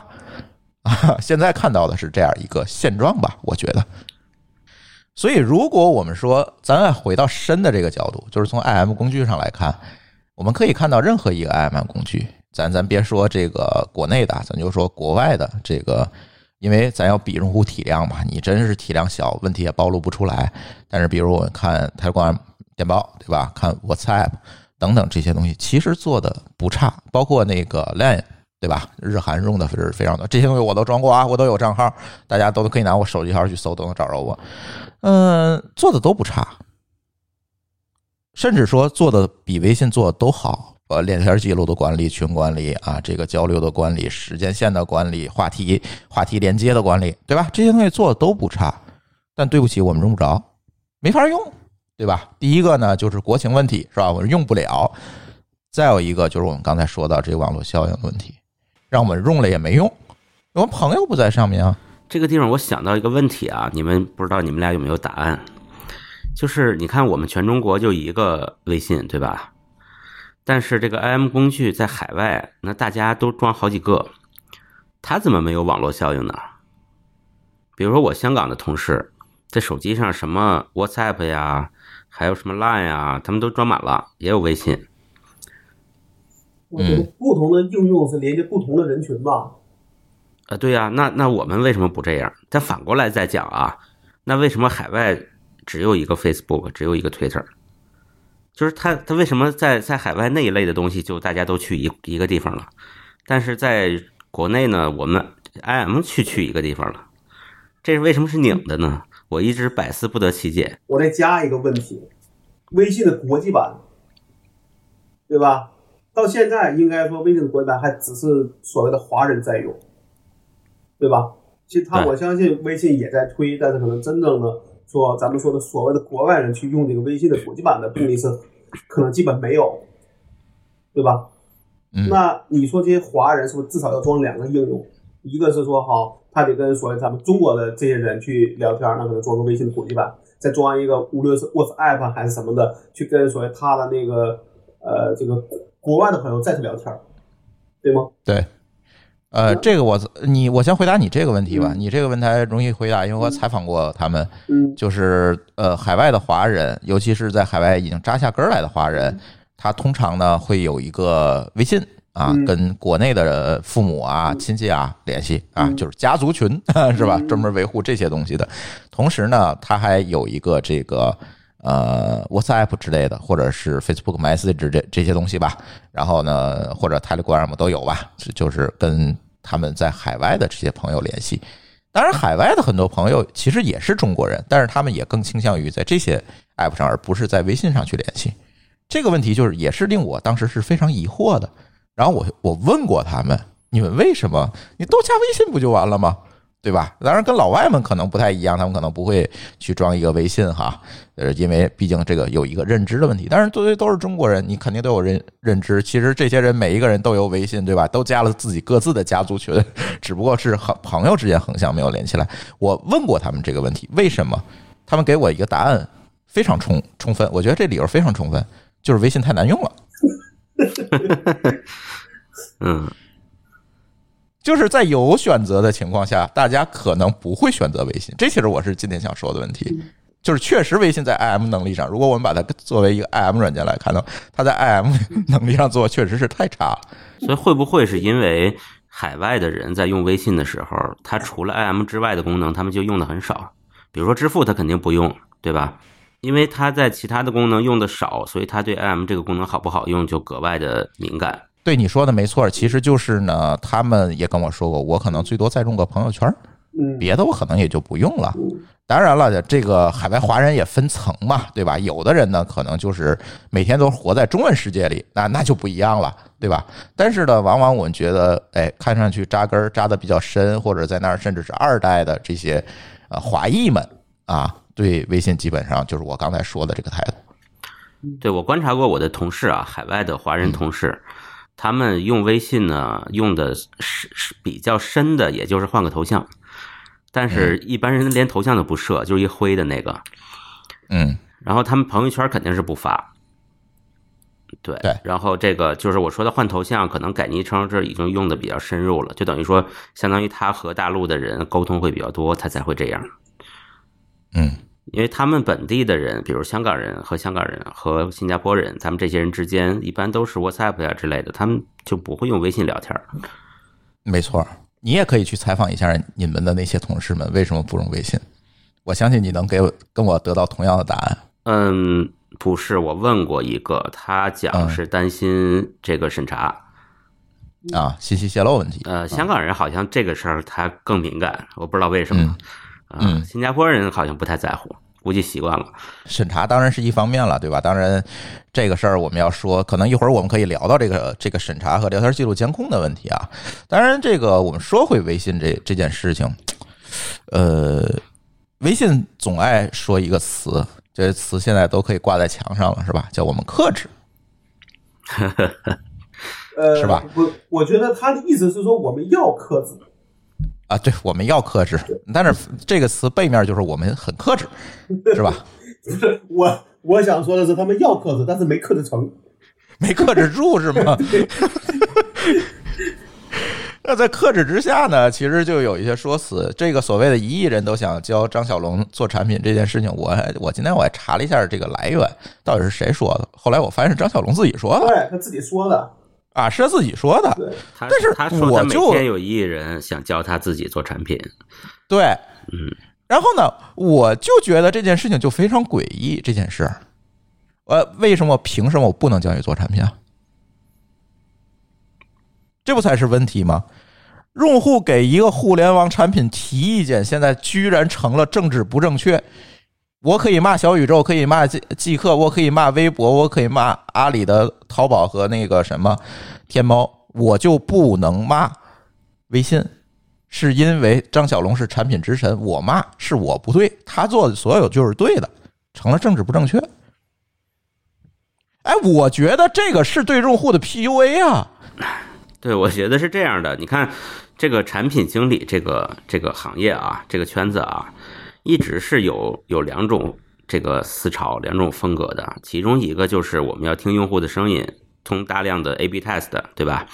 啊。现在看到的是这样一个现状吧，我觉得。所以，如果我们说咱回到深的这个角度，就是从 IM 工具上来看，我们可以看到任何一个 IM 工具，咱咱别说这个国内的，咱就说国外的这个，因为咱要比用户体量嘛，你真是体量小，问题也暴露不出来。但是，比如我们看台湾电报，对吧？看 WhatsApp 等等这些东西，其实做的不差，包括那个 Line。对吧？日韩用的是非常多，这些东西我都装过啊，我都有账号，大家都可以拿我手机号去搜，都能找着我。嗯，做的都不差，甚至说做的比微信做的都好。呃，聊天记录的管理、群管理啊，这个交流的管理、时间线的管理、话题话题连接的管理，对吧？这些东西做的都不差。但对不起，我们用不着，没法用，对吧？第一个呢，就是国情问题，是吧？我们用不了。再有一个就是我们刚才说到这个网络效应的问题。让我们用了也没用，我们朋友不在上面啊。这个地方我想到一个问题啊，你们不知道你们俩有没有答案？就是你看我们全中国就一个微信，对吧？但是这个 IM 工具在海外，那大家都装好几个，它怎么没有网络效应呢？比如说我香港的同事，在手机上什么 WhatsApp 呀，还有什么 Line 呀，他们都装满了，也有微信。我觉得不同的应用是连接不同的人群吧。啊，对呀，那那我们为什么不这样？再反过来再讲啊，那为什么海外只有一个 Facebook，只有一个 Twitter？就是他他为什么在在海外那一类的东西就大家都去一一个地方了，但是在国内呢，我们 IM 去去一个地方了，这是为什么是拧的呢？我一直百思不得其解。我再加一个问题，微信的国际版，对吧？到现在，应该说微信的国际版还只是所谓的华人在用，对吧？其实他，我相信微信也在推，但是可能真正的说咱们说的所谓的国外人去用这个微信的国际版的动力是可能基本没有，对吧？那你说这些华人是不是至少要装两个应用？一个是说好，他得跟所谓咱们中国的这些人去聊天，那可能装个微信的国际版，再装一个无论是 WhatsApp 还是什么的，去跟所谓他的那个呃这个。国外的朋友再去聊天对吗？对，呃，这个我你我先回答你这个问题吧。你这个问题容易回答，因为我采访过他们，嗯，就是呃，海外的华人，尤其是在海外已经扎下根来的华人，他通常呢会有一个微信啊，跟国内的父母啊、亲戚啊联系啊，就是家族群 是吧？专门维护这些东西的。同时呢，他还有一个这个。呃，WhatsApp 之类的，或者是 Facebook Message 这这些东西吧。然后呢，或者 Telegram 都有吧，就是跟他们在海外的这些朋友联系。当然，海外的很多朋友其实也是中国人，但是他们也更倾向于在这些 App 上，而不是在微信上去联系。这个问题就是也是令我当时是非常疑惑的。然后我我问过他们，你们为什么？你都加微信不就完了吗？对吧？当然，跟老外们可能不太一样，他们可能不会去装一个微信哈，呃，因为毕竟这个有一个认知的问题。但是作为都是中国人，你肯定都有认认知。其实这些人每一个人都有微信，对吧？都加了自己各自的家族群，只不过是和朋友之间横向没有连起来。我问过他们这个问题，为什么？他们给我一个答案，非常充充分。我觉得这理由非常充分，就是微信太难用了。嗯。就是在有选择的情况下，大家可能不会选择微信。这其实我是今天想说的问题，就是确实微信在 IM 能力上，如果我们把它作为一个 IM 软件来看呢，它在 IM 能力上做确实是太差了。所以会不会是因为海外的人在用微信的时候，他除了 IM 之外的功能，他们就用的很少？比如说支付，他肯定不用，对吧？因为他在其他的功能用的少，所以他对 IM 这个功能好不好用就格外的敏感。对你说的没错，其实就是呢，他们也跟我说过，我可能最多再用个朋友圈嗯，别的我可能也就不用了。嗯当然了，这个海外华人也分层嘛，对吧？有的人呢，可能就是每天都活在中文世界里，那那就不一样了，对吧？但是呢，往往我们觉得，哎，看上去扎根扎的比较深，或者在那儿甚至是二代的这些呃华裔们啊，对微信基本上就是我刚才说的这个态度。对我观察过我的同事啊，海外的华人同事，他们用微信呢，用的是是比较深的，也就是换个头像，但是一般人连头像都不设，就是一灰的那个。嗯。然后他们朋友圈肯定是不发，对，对。然后这个就是我说的换头像，可能改昵称，这已经用的比较深入了，就等于说，相当于他和大陆的人沟通会比较多，他才会这样。嗯因为他们本地的人，比如香港人和香港人和新加坡人，咱们这些人之间一般都是 WhatsApp 呀之类的，他们就不会用微信聊天儿。没错，你也可以去采访一下你们的那些同事们为什么不用微信。我相信你能给我跟我得到同样的答案。嗯，不是，我问过一个，他讲嗯是担心这个审查。啊，信息泄露问题。呃，香港人好像这个事儿他更敏感，我不知道为什么。啊、嗯新加坡人好像不太在乎，估计习惯了。审查当然是一方面了，对吧？当然，这个事儿我们要说，可能一会儿我们可以聊到这个这个审查和聊天记录监控的问题啊。当然，这个我们说回微信这这件事情，呃，微信总爱说一个词，这词现在都可以挂在墙上了，是吧？叫我们克制。呃，是吧？我，我觉得他的意思是说我们要克制，啊，对，我们要克制，但是这个词背面就是我们很克制，是吧？不是我我想说的是他们要克制，但是没克制成。没克制住是吗？那在克制之下呢，其实就有一些说辞。这个所谓的一亿人都想教张小龙做产品这件事情，我还我今天我还查了一下这个来源，到底是谁说的？后来我发现是张小龙自己说的对他自己说的，啊，是他自己说的。但是他说他每我就天有一亿人想教他自己做产品，对，嗯，然后呢，我就觉得这件事情就非常诡异。这件事，呃，为什么凭什么我不能教你做产品啊？这不才是问题吗？用户给一个互联网产品提意见，现在居然成了政治不正确。我可以骂小宇宙，可以骂即即刻，我可以骂微博，我可以骂阿里的淘宝和那个什么天猫，我就不能骂微信，是因为张小龙是产品之神，我骂是我不对，他做的所有就是对的，成了政治不正确。哎，我觉得这个是对用户的 PUA 啊。对，我觉得是这样的。你看，这个产品经理这个这个行业啊，这个圈子啊，一直是有有两种这个思潮、两种风格的。其中一个就是我们要听用户的声音，通大量的 A/B test，对吧？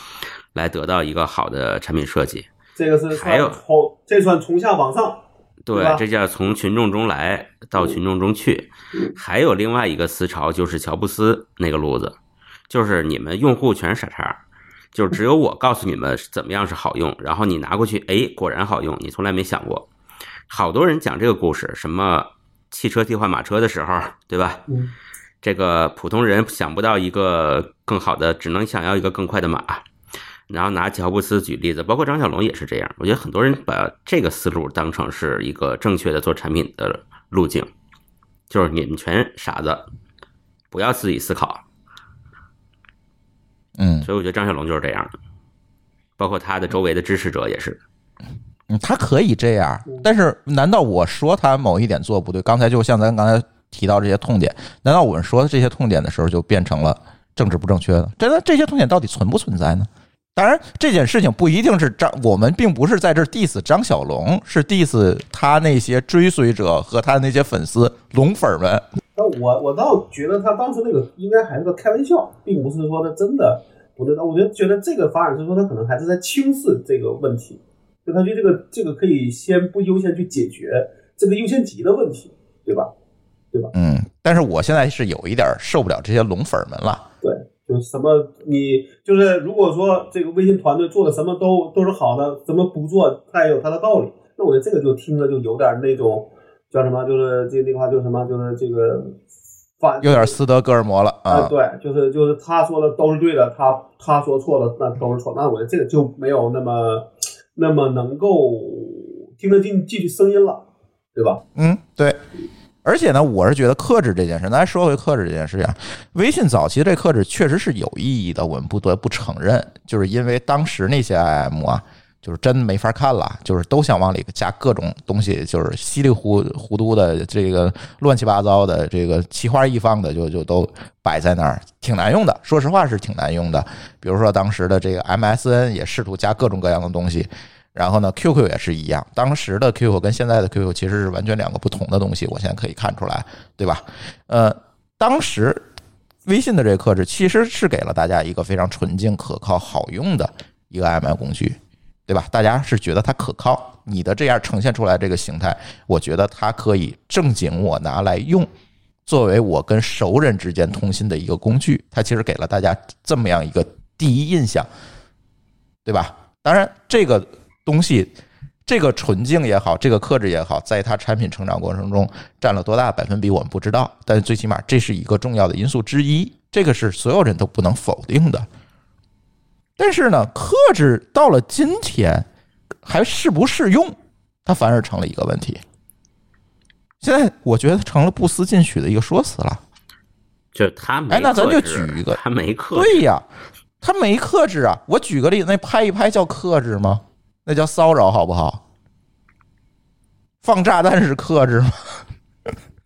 来得到一个好的产品设计。这个是还有从这算从下往上，对，对这叫从群众中来到群众中去。还有另外一个思潮，就是乔布斯那个路子，就是你们用户全是傻叉，就是只有我告诉你们怎么样是好用，然后你拿过去，哎，果然好用，你从来没想过。好多人讲这个故事，什么汽车替换马车的时候，对吧？嗯，这个普通人想不到一个更好的，只能想要一个更快的马。然后拿乔布斯举例子，包括张小龙也是这样。我觉得很多人把这个思路当成是一个正确的做产品的路径，就是你们全傻子，不要自己思考。嗯，所以我觉得张小龙就是这样的，包括他的周围的支持者也是。嗯他可以这样，但是难道我说他某一点做不对？刚才就像咱刚才提到这些痛点，难道我们说这些痛点的时候就变成了政治不正确的？真的，这些痛点到底存不存在呢？当然，这件事情不一定是张，我们并不是在这儿 diss 张小龙，是 diss 他那些追随者和他那些粉丝龙粉们。那我我倒觉得他当时那个应该还是个开玩笑，并不是说他真的不对。我觉得觉得这个反而是说他可能还是在轻视这个问题，就他觉得这个这个可以先不优先去解决这个优先级的问题，对吧？对吧嗯，但是我现在是有一点受不了这些龙粉们了。对，就是什么你就是如果说这个微信团队做的什么都都是好的，怎么不做，他也有他的道理。那我觉得这个就听着就有点那种叫什么，就是这那个话就是什么，就是这个反有点斯德哥尔摩了啊、啊！对，就是就是他说的都是对的，他他说错了那都是错，那我觉得这个就没有那么那么能够听得进进去声音了，对吧？嗯，对。而且呢，我是觉得克制这件事，咱说回克制这件事啊，微信早期这克制确实是有意义的，我们不得不承认，就是因为当时那些 IM 啊，就是真没法看了，就是都想往里加各种东西，就是稀里糊糊涂的这个乱七八糟的这个奇花异放的，就就都摆在那儿，挺难用的。说实话是挺难用的。比如说当时的这个 MSN 也试图加各种各样的东西。然后呢，QQ 也是一样，当时的 QQ 跟现在的 QQ 其实是完全两个不同的东西，我现在可以看出来，对吧？呃，当时微信的这个克制其实是给了大家一个非常纯净、可靠、好用的一个 ML 工具，对吧？大家是觉得它可靠，你的这样呈现出来这个形态，我觉得它可以正经我拿来用，作为我跟熟人之间通信的一个工具，它其实给了大家这么样一个第一印象，对吧？当然这个。东西，这个纯净也好，这个克制也好，在它产品成长过程中占了多大百分比，我们不知道。但最起码这是一个重要的因素之一，这个是所有人都不能否定的。但是呢，克制到了今天还适不适用，它反而成了一个问题。现在我觉得成了不思进取的一个说辞了。就他没，哎，那咱就举一个，他没克制，对呀，他没克制啊。我举个例子，那拍一拍叫克制吗？那叫骚扰，好不好？放炸弹是克制吗？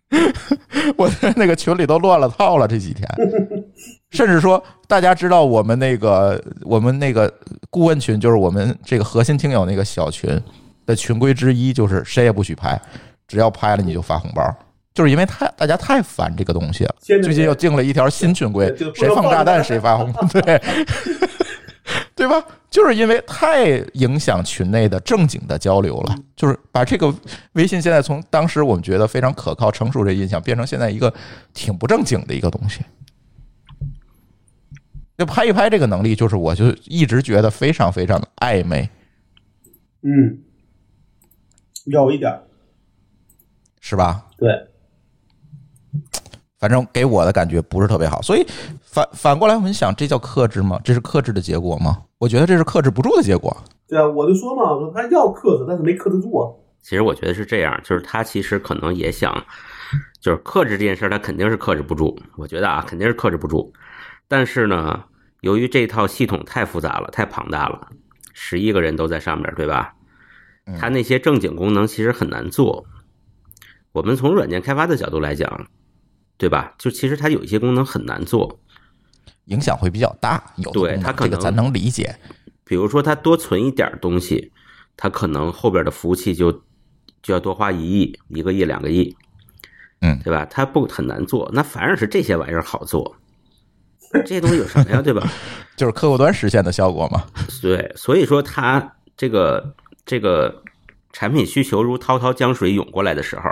我在那个群里都乱了套了，这几天，甚至说大家知道我们那个我们那个顾问群，就是我们这个核心听友那个小群的群规之一，就是谁也不许拍，只要拍了你就发红包，就是因为太大家太烦这个东西了。最近又定了一条新群规，谁放炸弹谁发红包，对。对吧？就是因为太影响群内的正经的交流了，就是把这个微信现在从当时我们觉得非常可靠、成熟的印象，变成现在一个挺不正经的一个东西。就拍一拍这个能力，就是我就一直觉得非常非常的暧昧。嗯，有一点，是吧？对。反正给我的感觉不是特别好，所以反反过来我们想，这叫克制吗？这是克制的结果吗？我觉得这是克制不住的结果。对啊，我就说嘛，说他要克制，但是没克制住啊。其实我觉得是这样，就是他其实可能也想，就是克制这件事，他肯定是克制不住。我觉得啊，肯定是克制不住。但是呢，由于这套系统太复杂了，太庞大了，十一个人都在上面对吧？他那些正经功能其实很难做。我们从软件开发的角度来讲。对吧？就其实它有一些功能很难做，影响会比较大。有对他可能这个咱能理解。比如说，他多存一点东西，他可能后边的服务器就就要多花一亿、一个亿、两个亿，嗯，对吧？他不很难做，那反而是这些玩意儿好做。这些东西有什么呀？对吧？就是客户端实现的效果嘛。对，所以说它这个这个产品需求如滔滔江水涌过来的时候。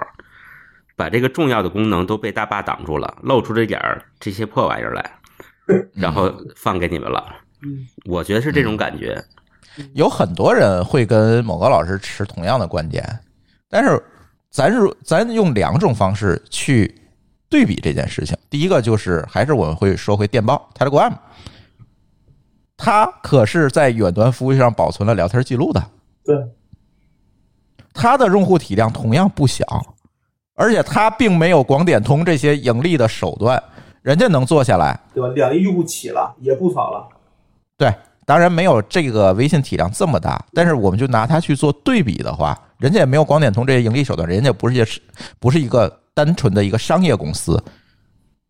把这个重要的功能都被大坝挡住了，露出这点儿这些破玩意儿来，然后放给你们了。我觉得是这种感觉。有很多人会跟某个老师持同样的观点，但是咱如咱用两种方式去对比这件事情。第一个就是还是我们会说回电报 Telegram，它可是在远端服务器上保存了聊天记录的。对，它的用户体量同样不小。而且它并没有广点通这些盈利的手段，人家能做下来，对吧？两亿用户起了，也不少了。对，当然没有这个微信体量这么大，但是我们就拿它去做对比的话，人家也没有广点通这些盈利手段，人家不是也是不是一个单纯的一个商业公司，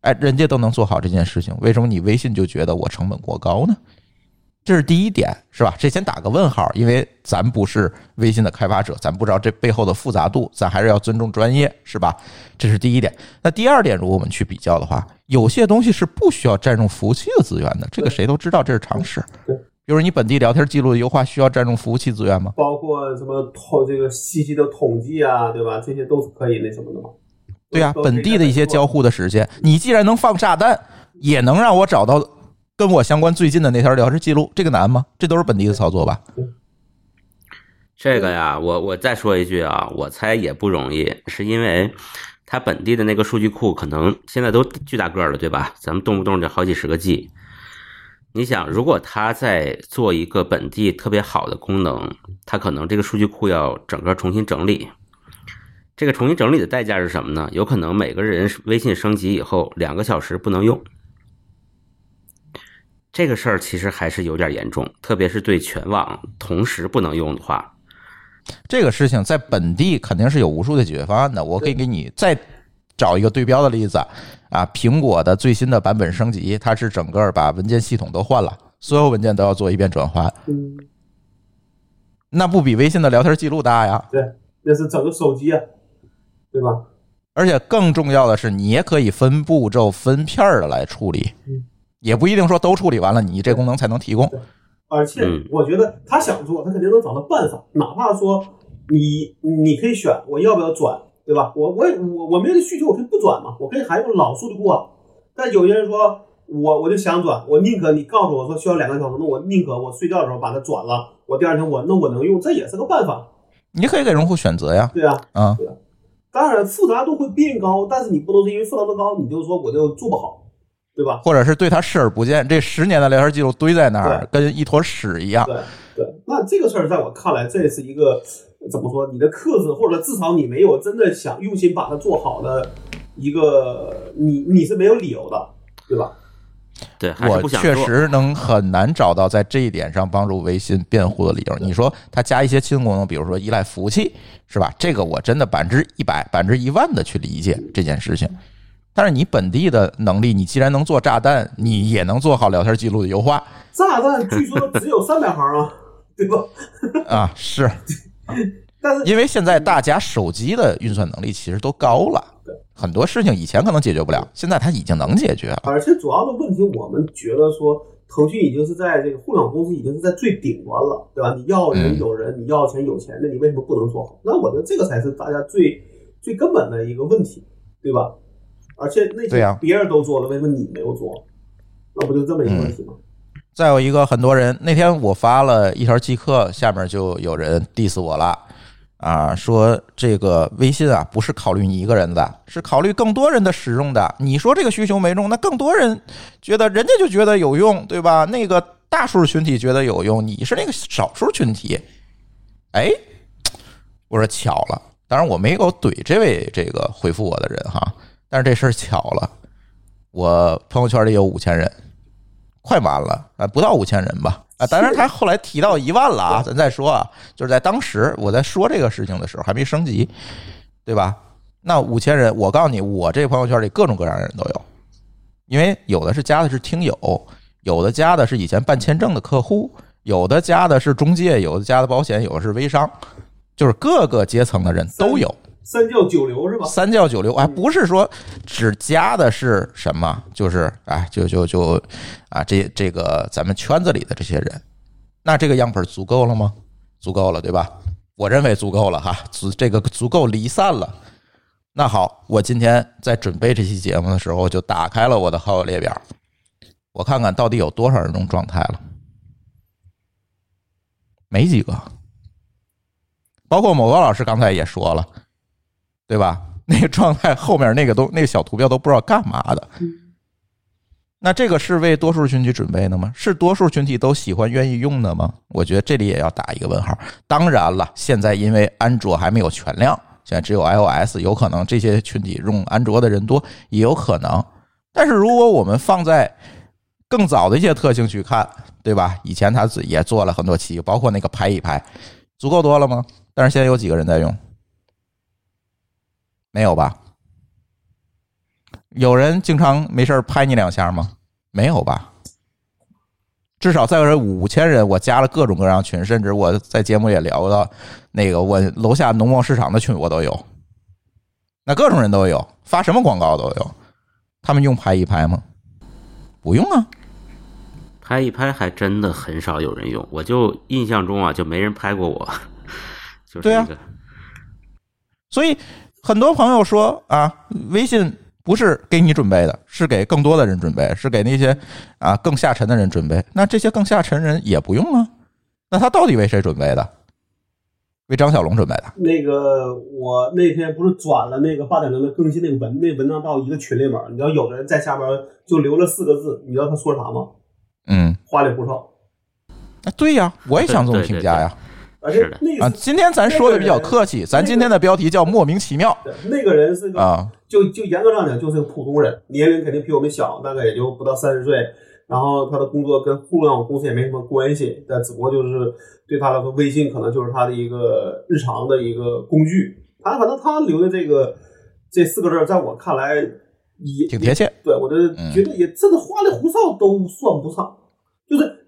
哎，人家都能做好这件事情，为什么你微信就觉得我成本过高呢？这是第一点，是吧？这先打个问号，因为咱不是微信的开发者，咱不知道这背后的复杂度，咱还是要尊重专业，是吧？这是第一点。那第二点，如果我们去比较的话，有些东西是不需要占用服务器的资源的，这个谁都知道，这是常识。对，比如你本地聊天记录的优化需要占用服务器资源吗？包括什么统这个信息的统计啊，对吧？这些都是可以那什么的嘛？对呀，本地的一些交互的时间，你既然能放炸弹，也能让我找到。跟我相关最近的那条聊天记录，这个难吗？这都是本地的操作吧？这个呀，我我再说一句啊，我猜也不容易，是因为它本地的那个数据库可能现在都巨大个了，对吧？咱们动不动就好几十个 G，你想，如果他在做一个本地特别好的功能，他可能这个数据库要整个重新整理。这个重新整理的代价是什么呢？有可能每个人微信升级以后两个小时不能用。这个事儿其实还是有点严重，特别是对全网同时不能用的话。这个事情在本地肯定是有无数的解决方案的。我可以给你再找一个对标的例子啊，苹果的最新的版本升级，它是整个把文件系统都换了，所有文件都要做一遍转换。嗯，那不比微信的聊天记录大呀？对，那是整个手机啊，对吧？而且更重要的是，你也可以分步骤、分片儿的来处理，也不一定说都处理完了，你这功能才能提供。而且我觉得他想做，他肯定能找到办法，哪怕说你你可以选我要不要转，对吧？我我我我没有需求，我可以不转嘛，我可以还用老数据库。但有些人说我我就想转，我宁可你告诉我说需要两个小时，那我宁可我睡觉的时候把它转了，我第二天我那我能用，这也是个办法。你可以给用户选择呀，对啊，啊，对啊。当然复杂度会变高，但是你不能是因为复杂度高，你就说我就做不好。对吧？或者是对他视而不见，这十年的聊天记录堆在那儿，跟一坨屎一样。对对，那这个事儿在我看来，这是一个怎么说？你的克制，或者至少你没有真的想用心把它做好的一个，你你是没有理由的，对吧？对，我确实能很难找到在这一点上帮助微信辩护的理由。你说他加一些新功能，比如说依赖服务器，是吧？这个我真的百分之一百、百分之一万的去理解这件事情。但是你本地的能力，你既然能做炸弹，你也能做好聊天记录的优化。炸弹据说只有三百行啊，对吧？啊，是。但是因为现在大家手机的运算能力其实都高了，很多事情以前可能解决不了，现在它已经能解决了。而且主要的问题，我们觉得说，腾讯已经是在这个互联网公司已经是在最顶端了，对吧？你要人有人，你要钱有钱，那你为什么不能做好？那我觉得这个才是大家最最根本的一个问题，对吧？而且那些别人都做了，为什么你没有做？那不就这么一个问题吗？再有一个，很多人那天我发了一条即刻，下面就有人 diss 我了啊，说这个微信啊不是考虑你一个人的，是考虑更多人的使用的。你说这个需求没用，那更多人觉得人家就觉得有用，对吧？那个大数群体觉得有用，你是那个少数群体。哎，我说巧了，当然我没有怼这位这个回复我的人哈。但是这事儿巧了，我朋友圈里有五千人，快完了啊，不到五千人吧啊！当然他后来提到一万了啊，咱再说啊，就是在当时我在说这个事情的时候还没升级，对吧？那五千人，我告诉你，我这朋友圈里各种各样的人都有，因为有的是加的是听友，有的加的是以前办签证的客户，有的加的是中介，有的加的保险，有的是微商，就是各个阶层的人都有。三教九流是吧？三教九流，哎，不是说只加的是什么，就是哎，就就就啊，这这个咱们圈子里的这些人，那这个样本足够了吗？足够了，对吧？我认为足够了哈，足这个足够离散了。那好，我今天在准备这期节目的时候，就打开了我的好友列表，我看看到底有多少人这种状态了，没几个。包括某个老师刚才也说了。对吧？那个状态后面那个都那个小图标都不知道干嘛的。那这个是为多数群体准备的吗？是多数群体都喜欢愿意用的吗？我觉得这里也要打一个问号。当然了，现在因为安卓还没有全量，现在只有 iOS，有可能这些群体用安卓的人多，也有可能。但是如果我们放在更早的一些特性去看，对吧？以前他也做了很多期，包括那个拍一拍，足够多了吗？但是现在有几个人在用？没有吧？有人经常没事拍你两下吗？没有吧？至少在这五千人，我加了各种各样群，甚至我在节目也聊到那个我楼下农贸市场的群，我都有。那各种人都有，发什么广告都有。他们用拍一拍吗？不用啊。拍一拍还真的很少有人用，我就印象中啊，就没人拍过我。就是啊。所以。很多朋友说啊，微信不是给你准备的，是给更多的人准备，是给那些啊更下沉的人准备。那这些更下沉人也不用啊？那他到底为谁准备的？为张小龙准备的？那个我那天不是转了那个八点零的更新那个文那文章到一个群里面，你知道有的人在下边就留了四个字，你知道他说啥吗？嗯，花里胡哨，啊，对呀，我也想这么评价呀。的啊，那啊今天咱说的比较客气，咱今天的标题叫莫名其妙对那个人是个啊。就就严格上讲，就是个普通人，年龄肯定比我们小，大概也就不到三十岁。然后他的工作跟互联网公司也没什么关系，但只不过就是对他来说，微信可能就是他的一个日常的一个工具。他反正他留的这个这四个字，在我看来也挺贴切。对我的觉得也真的花里胡哨都算不上，就是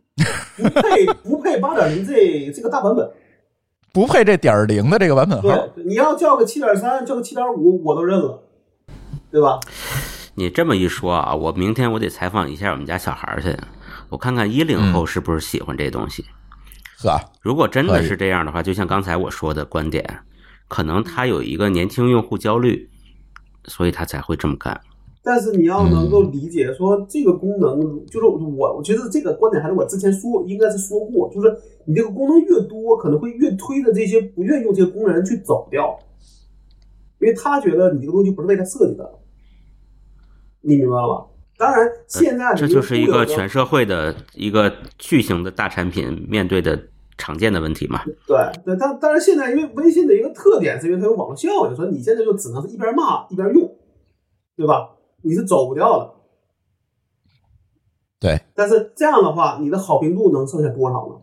不配不配八点零这这个大版本。不配这点儿零的这个版本号。对，你要叫个七点三，叫个七点五，我都认了，对吧？你这么一说啊，我明天我得采访一下我们家小孩去，我看看一零后是不是喜欢这东西。是啊，如果真的是这样的话，就像刚才我说的观点，可能他有一个年轻用户焦虑，所以他才会这么干。但是你要能够理解说这个功能，就是我我觉得这个观点还是我之前说应该是说过，就是你这个功能越多，可能会越推着这些不愿意用这些功能的人去走掉，因为他觉得你这个东西不是为他设计的，你明白了吧？当然，现在这就是一个个全社会的一个巨型的大产品面对的常见的问题嘛。对对，但但是现在因为微信的一个特点是因为它有网络效应，所以你现在就只能是一边骂一边用，对吧？你是走不掉的。对，但是这样的话，你的好评度能剩下多少呢？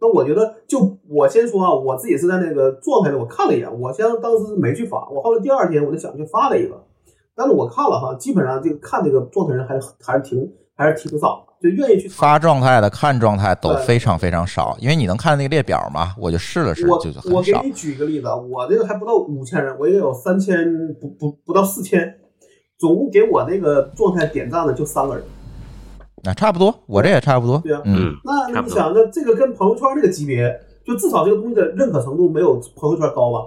那我觉得，就我先说啊，我自己是在那个状态里，我看了一眼，我先当时是没去发，我后来第二天我就想去发了一个，但是我看了哈，基本上这个看这个状态人还是还是挺还是挺少，就愿意去发状态的、看状态都非常非常少，因为你能看那个列表嘛，我就试了试，我就很少我给你。举一个例子，啊，我这个还不到五千人，我也有三千不不不到四千，总共给我那个状态点赞的就三个人。那差不多，我这也差不多。对啊那你想，那这个跟朋友圈这个级别，就至少这个东西的认可程度没有朋友圈高吧？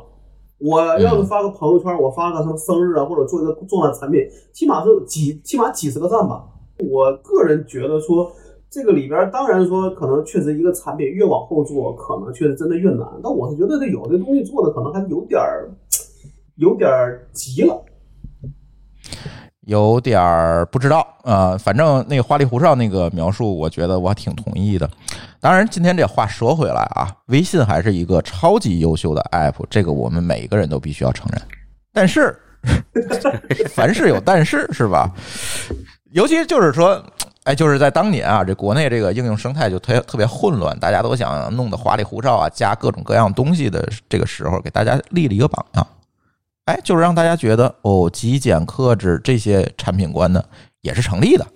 我要是发个朋友圈，我发个什么生日啊，或者做一个重大产品，起码是几起码几十个赞吧。我个人觉得说，这个里边当然说可能确实一个产品越往后做，可能确实真的越难。但我是觉得这有的东西做的可能还有点儿有点儿急了。有点儿不知道、呃反正那个花里胡哨那个描述，我觉得我挺同意的。当然，今天这话说回来啊，微信还是一个超级优秀的 app，这个我们每一个人都必须要承认。但是，凡事有但是，是吧？尤其就是说，哎，就是在当年啊，这国内这个应用生态就特别特别混乱，大家都想弄得花里胡哨啊，加各种各样东西的这个时候，给大家立了一个榜样。哎，就是让大家觉得哦，极简克制这些产品观呢也是成立的，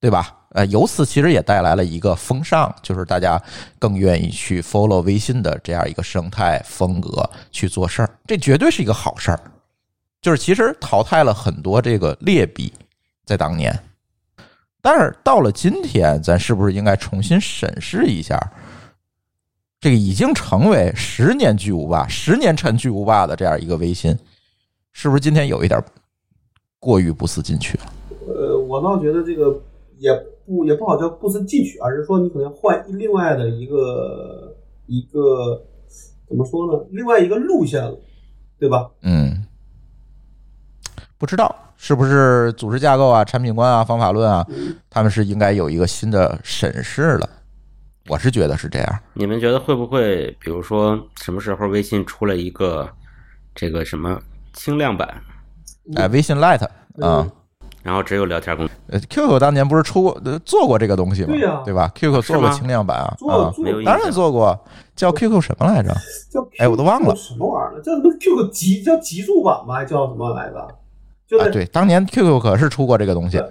对吧？呃，由此其实也带来了一个风尚，就是大家更愿意去 follow 微信的这样一个生态风格去做事儿，这绝对是一个好事儿。就是其实淘汰了很多这个劣币，在当年，但是到了今天，咱是不是应该重新审视一下？这个已经成为十年巨无霸、十年陈巨无霸的这样一个微信，是不是今天有一点过于不思进取了？呃，我倒觉得这个也不也不好叫不思进取，而是说你可能要换另外的一个一个怎么说呢？另外一个路线了，对吧？嗯，不知道是不是组织架构啊、产品观啊、方法论啊，他们是应该有一个新的审视了。我是觉得是这样。你们觉得会不会，比如说什么时候微信出了一个这个什么轻量版，哎，微信 Lite 啊，然后只有聊天功能？呃，QQ 当年不是出过、呃做过这个东西吗？对呀对吧？QQ 做过轻量版啊，啊，当然。做过，叫 QQ 什么来着？叫哎我都忘了什么玩意儿了？叫什么 QQ 极叫极速版吧？还叫什么来着？就啊，对，当年 QQ 可是出过这个东西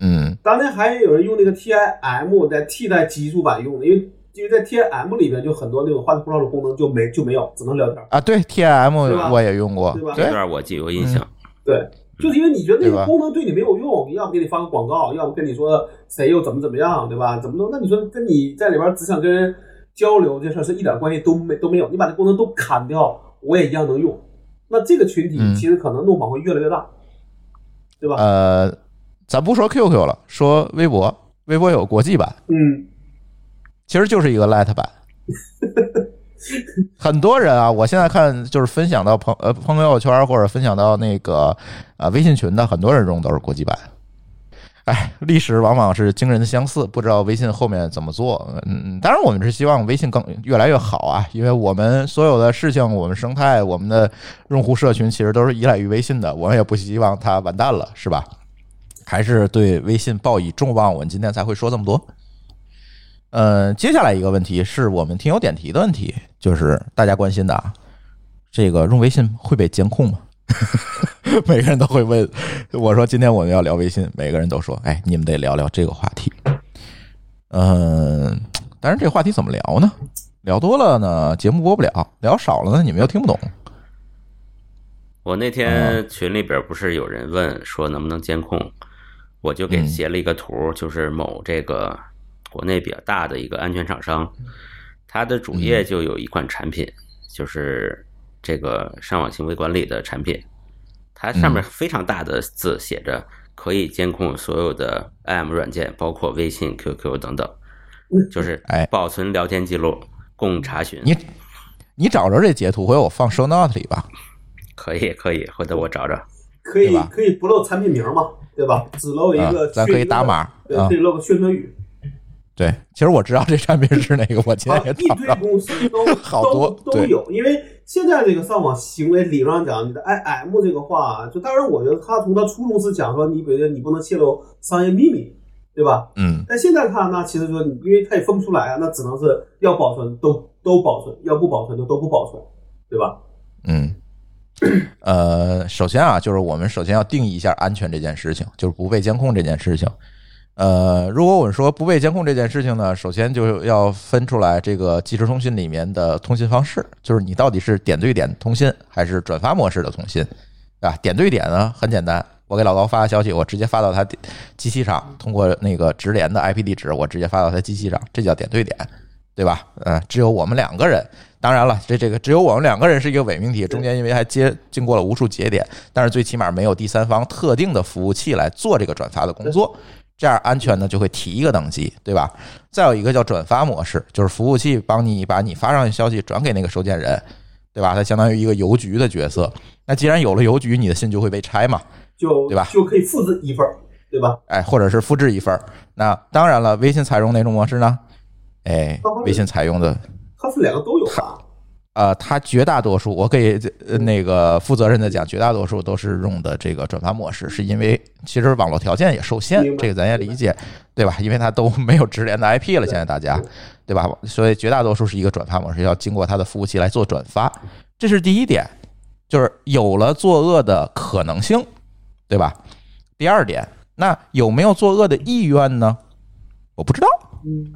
嗯，当年还有人用那个 TIM 在替代极速版用的，因为因为在 TIM 里边就很多那种花里胡哨的功能就没就没有，只能聊天。啊，对对吧，TIM 我也用过对吧，这，段我记有印象。对，就是因为你觉得那个功能对你没有用，要么给你发个广告，要么跟你说谁又怎么怎么样，对吧？怎么弄，那你说跟你在里边只想跟人交流这事儿是一点关系都没都没有，你把这功能都砍掉，我也一样能用。那这个群体嗯其实可能弄谎会越来越大，对吧？呃，咱不说 QQ 了，说微博，微博有国际版，嗯，其实就是一个 Lite 版。很多人啊，我现在看就是分享到朋呃朋友圈或者分享到那个呃微信群的，很多人用都是国际版。哎，历史往往是惊人的相似，不知道微信后面怎么做。嗯，当然我们是希望微信更越来越好啊，因为我们所有的事情，我们生态，我们的用户社群其实都是依赖于微信的，我们也不希望它完蛋了，是吧？还是对微信抱以众望，我们今天才会说这么多。呃，接下来一个问题是我们听友点题的问题，就是大家关心的啊，这个用微信会被监控吗？每个人都会问我说：“今天我们要聊微信。”每个人都说：“哎，你们得聊聊这个话题。”嗯，但是这个话题怎么聊呢？聊多了呢，节目播不了；聊少了呢，你们又听不懂。我那天群里边不是有人问说能不能监控，我就给截了一个图，就是某这个国内比较大的一个安全厂商，它的主页就有一款产品，就是这个上网行为管理的产品，它上面非常大的字写着可以监控所有的 IM 软件，包括微信、QQ 等等，就是哎保存聊天记录供查询。你你找着这截图，回头我放 show note 里吧。可以可以，回头我找找。可以可以不露产品名嘛，对吧？只露一个啊，咱可以打码对，啊可以露个宣传语。对，其实我知道这产品是哪个，我今啊天，也一。堆公司都好多 都都有，因为现在这个上网行为理论上讲，你的 IM 这个话，就当然我觉得他从他初衷是讲说，你比如说你不能泄露商业秘密，对吧？嗯，但现在看，那其实说你，因为他也分不出来啊，那只能是要保存都都保存，要不保存就都不保存，对吧？嗯，呃，首先啊，就是我们首先要定义一下安全这件事情，就是不被监控这件事情。呃，如果我们说不被监控这件事情呢，首先就要分出来这个即时通讯里面的通信方式，就是你到底是点对点通信还是转发模式的通信，对吧？点对点呢很简单，我给老高发个消息，我直接发到他机器上，通过那个直连的 IP 地址，我直接发到他机器上，这叫点对点，对吧？嗯，只有我们两个人。当然了，这这个只有我们两个人是一个伪命题，中间因为还接经过了无数节点，但是最起码没有第三方特定的服务器来做这个转发的工作，这样安全呢就会提一个等级，对吧？再有一个叫转发模式，就是服务器帮你把你发上去消息转给那个收件人，对吧？它相当于一个邮局的角色。那既然有了邮局，你的信就会被拆嘛，就对吧就可以复制一份儿，对吧？哎，或者是复制一份儿。那当然了，微信采用哪种模式呢？哎，微信采用的它是两个都有吧？呃，它绝大多数，我可以呃那个负责任的讲，绝大多数都是用的这个转发模式，是因为其实网络条件也受限这个咱也理解，对吧？因为它都没有直连的 IP 了，现在大家，对吧？所以绝大多数是一个转发模式，要经过它的服务器来做转发，这是第一点，就是有了作恶的可能性，对吧？第二点，那有没有作恶的意愿呢？我不知道。嗯，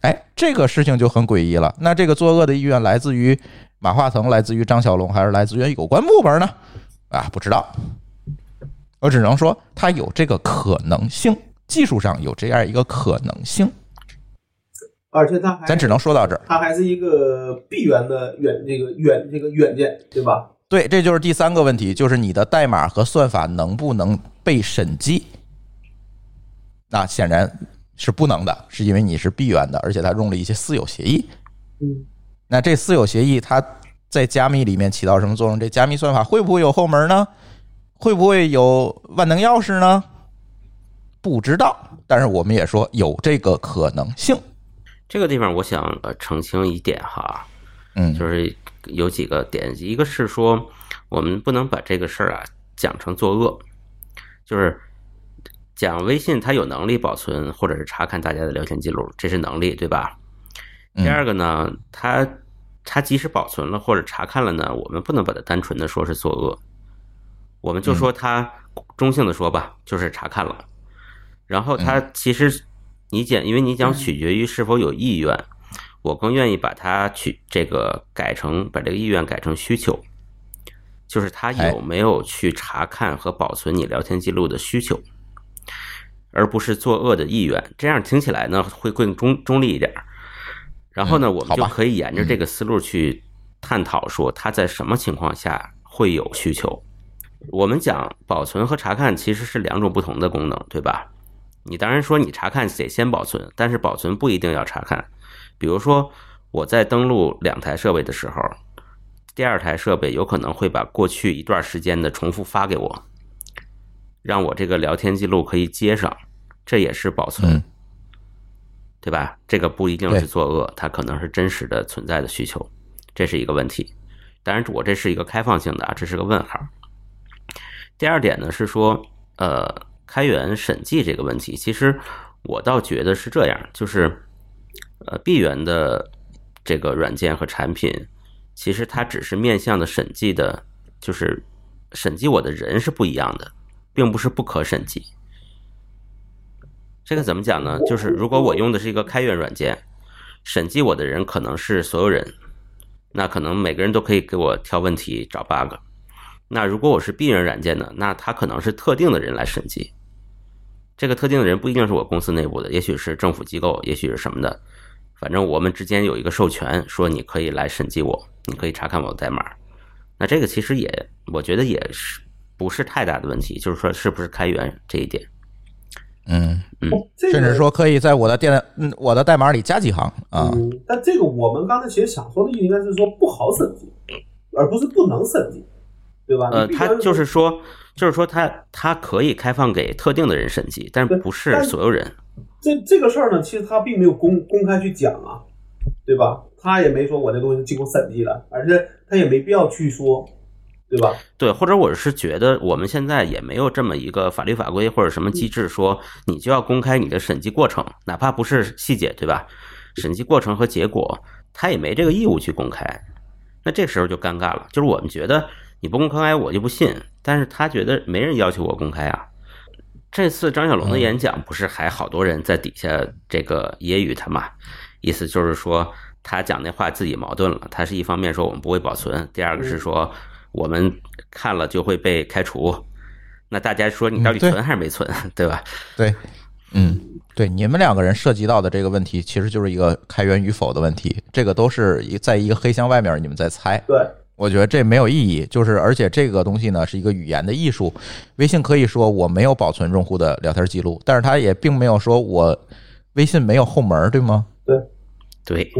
哎，这个事情就很诡异了。那这个作恶的意愿来自于马化腾，来自于张小龙，还是来自于有关部门呢？啊，不知道。我只能说，它有这个可能性，技术上有这样一个可能性。而且它还咱只能说到这儿。它还是一个闭源的远这个远这个软件，对吧？对，这就是第三个问题，就是你的代码和算法能不能被审计？那显然是不能的，是因为你是闭源的，而且它用了一些私有协议。嗯，那这私有协议它在加密里面起到什么作用？这加密算法会不会有后门呢？会不会有万能钥匙呢？不知道，但是我们也说有这个可能性。这个地方我想呃澄清一点哈，嗯，就是有几个点，一个是说我们不能把这个事儿啊讲成作恶，就是讲微信它有能力保存或者是查看大家的聊天记录，这是能力对吧？嗯。第二个呢，它它即使保存了或者查看了呢，我们不能把它单纯的说是作恶，我们就说它中性的说吧，就是查看了。然后它其实你讲，因为你讲取决于是否有意愿，我更愿意把它取这个改成把这个意愿改成需求，就是他有没有去查看和保存你聊天记录的需求，而不是作恶的意愿。这样听起来呢会更中中立一点儿。然后呢，我们就可以沿着这个思路去探讨，说他在什么情况下会有需求。我们讲保存和查看其实是两种不同的功能，对吧？你当然说你查看得先保存，但是保存不一定要查看。比如说我在登录两台设备的时候，第二台设备有可能会把过去一段时间的重复发给我，让我这个聊天记录可以接上，这也是保存，嗯对吧？这个不一定是作恶，它可能是真实的存在的需求，这是一个问题。当然，我这是一个开放性的啊，这是个问号。第二点呢是说，呃，开源审计这个问题，其实我倒觉得是这样，就是呃，闭源的这个软件和产品，其实它只是面向的审计的，就是审计我的人是不一样的，并不是不可审计。这个怎么讲呢？就是如果我用的是一个开源软件，审计我的人可能是所有人，那可能每个人都可以给我挑问题、找 bug。那如果我是闭源软件呢，那他可能是特定的人来审计。这个特定的人不一定是我公司内部的，也许是政府机构，也许是什么的。反正我们之间有一个授权，说你可以来审计我，你可以查看我的代码。那这个其实也，我觉得也是不是太大的问题，就是说是不是开源这一点。嗯，嗯甚至说可以在我的电嗯我的代码里加几行啊。嗯，但这个我们刚才其实想说的意思应该是说不好审计，而不是不能审计，对吧？呃，他就是说，就是说他他可以开放给特定的人审计，但是不是所有人。这这个事儿呢，其实他并没有公公开去讲啊，对吧？他也没说我这东西经过审计了，而且他也没必要去说，对吧？对，或者我是觉得我们现在也没有这么一个法律法规或者什么机制说你就要公开你的审计过程，哪怕不是细节，对吧？审计过程和结果，他也没这个义务去公开。那这时候就尴尬了，就是我们觉得你不公开我就不信，但是他觉得没人要求我公开啊。这次张小龙的演讲不是还好多人在底下这个揶揄他嘛？意思就是说他讲那话自己矛盾了。他是一方面说我们不会保存，第二个是说我们看了就会被开除。那大家说你到底存还是没存，对吧？对，嗯，对，你们两个人涉及到的这个问题，其实就是一个开源与否的问题，这个都是一在一个黑箱外面，你们在猜。对，我觉得这没有意义，就是而且这个东西呢是一个语言的艺术。微信可以说我没有保存用户的聊天记录，但是它也并没有说我微信没有后门，对吗？对对，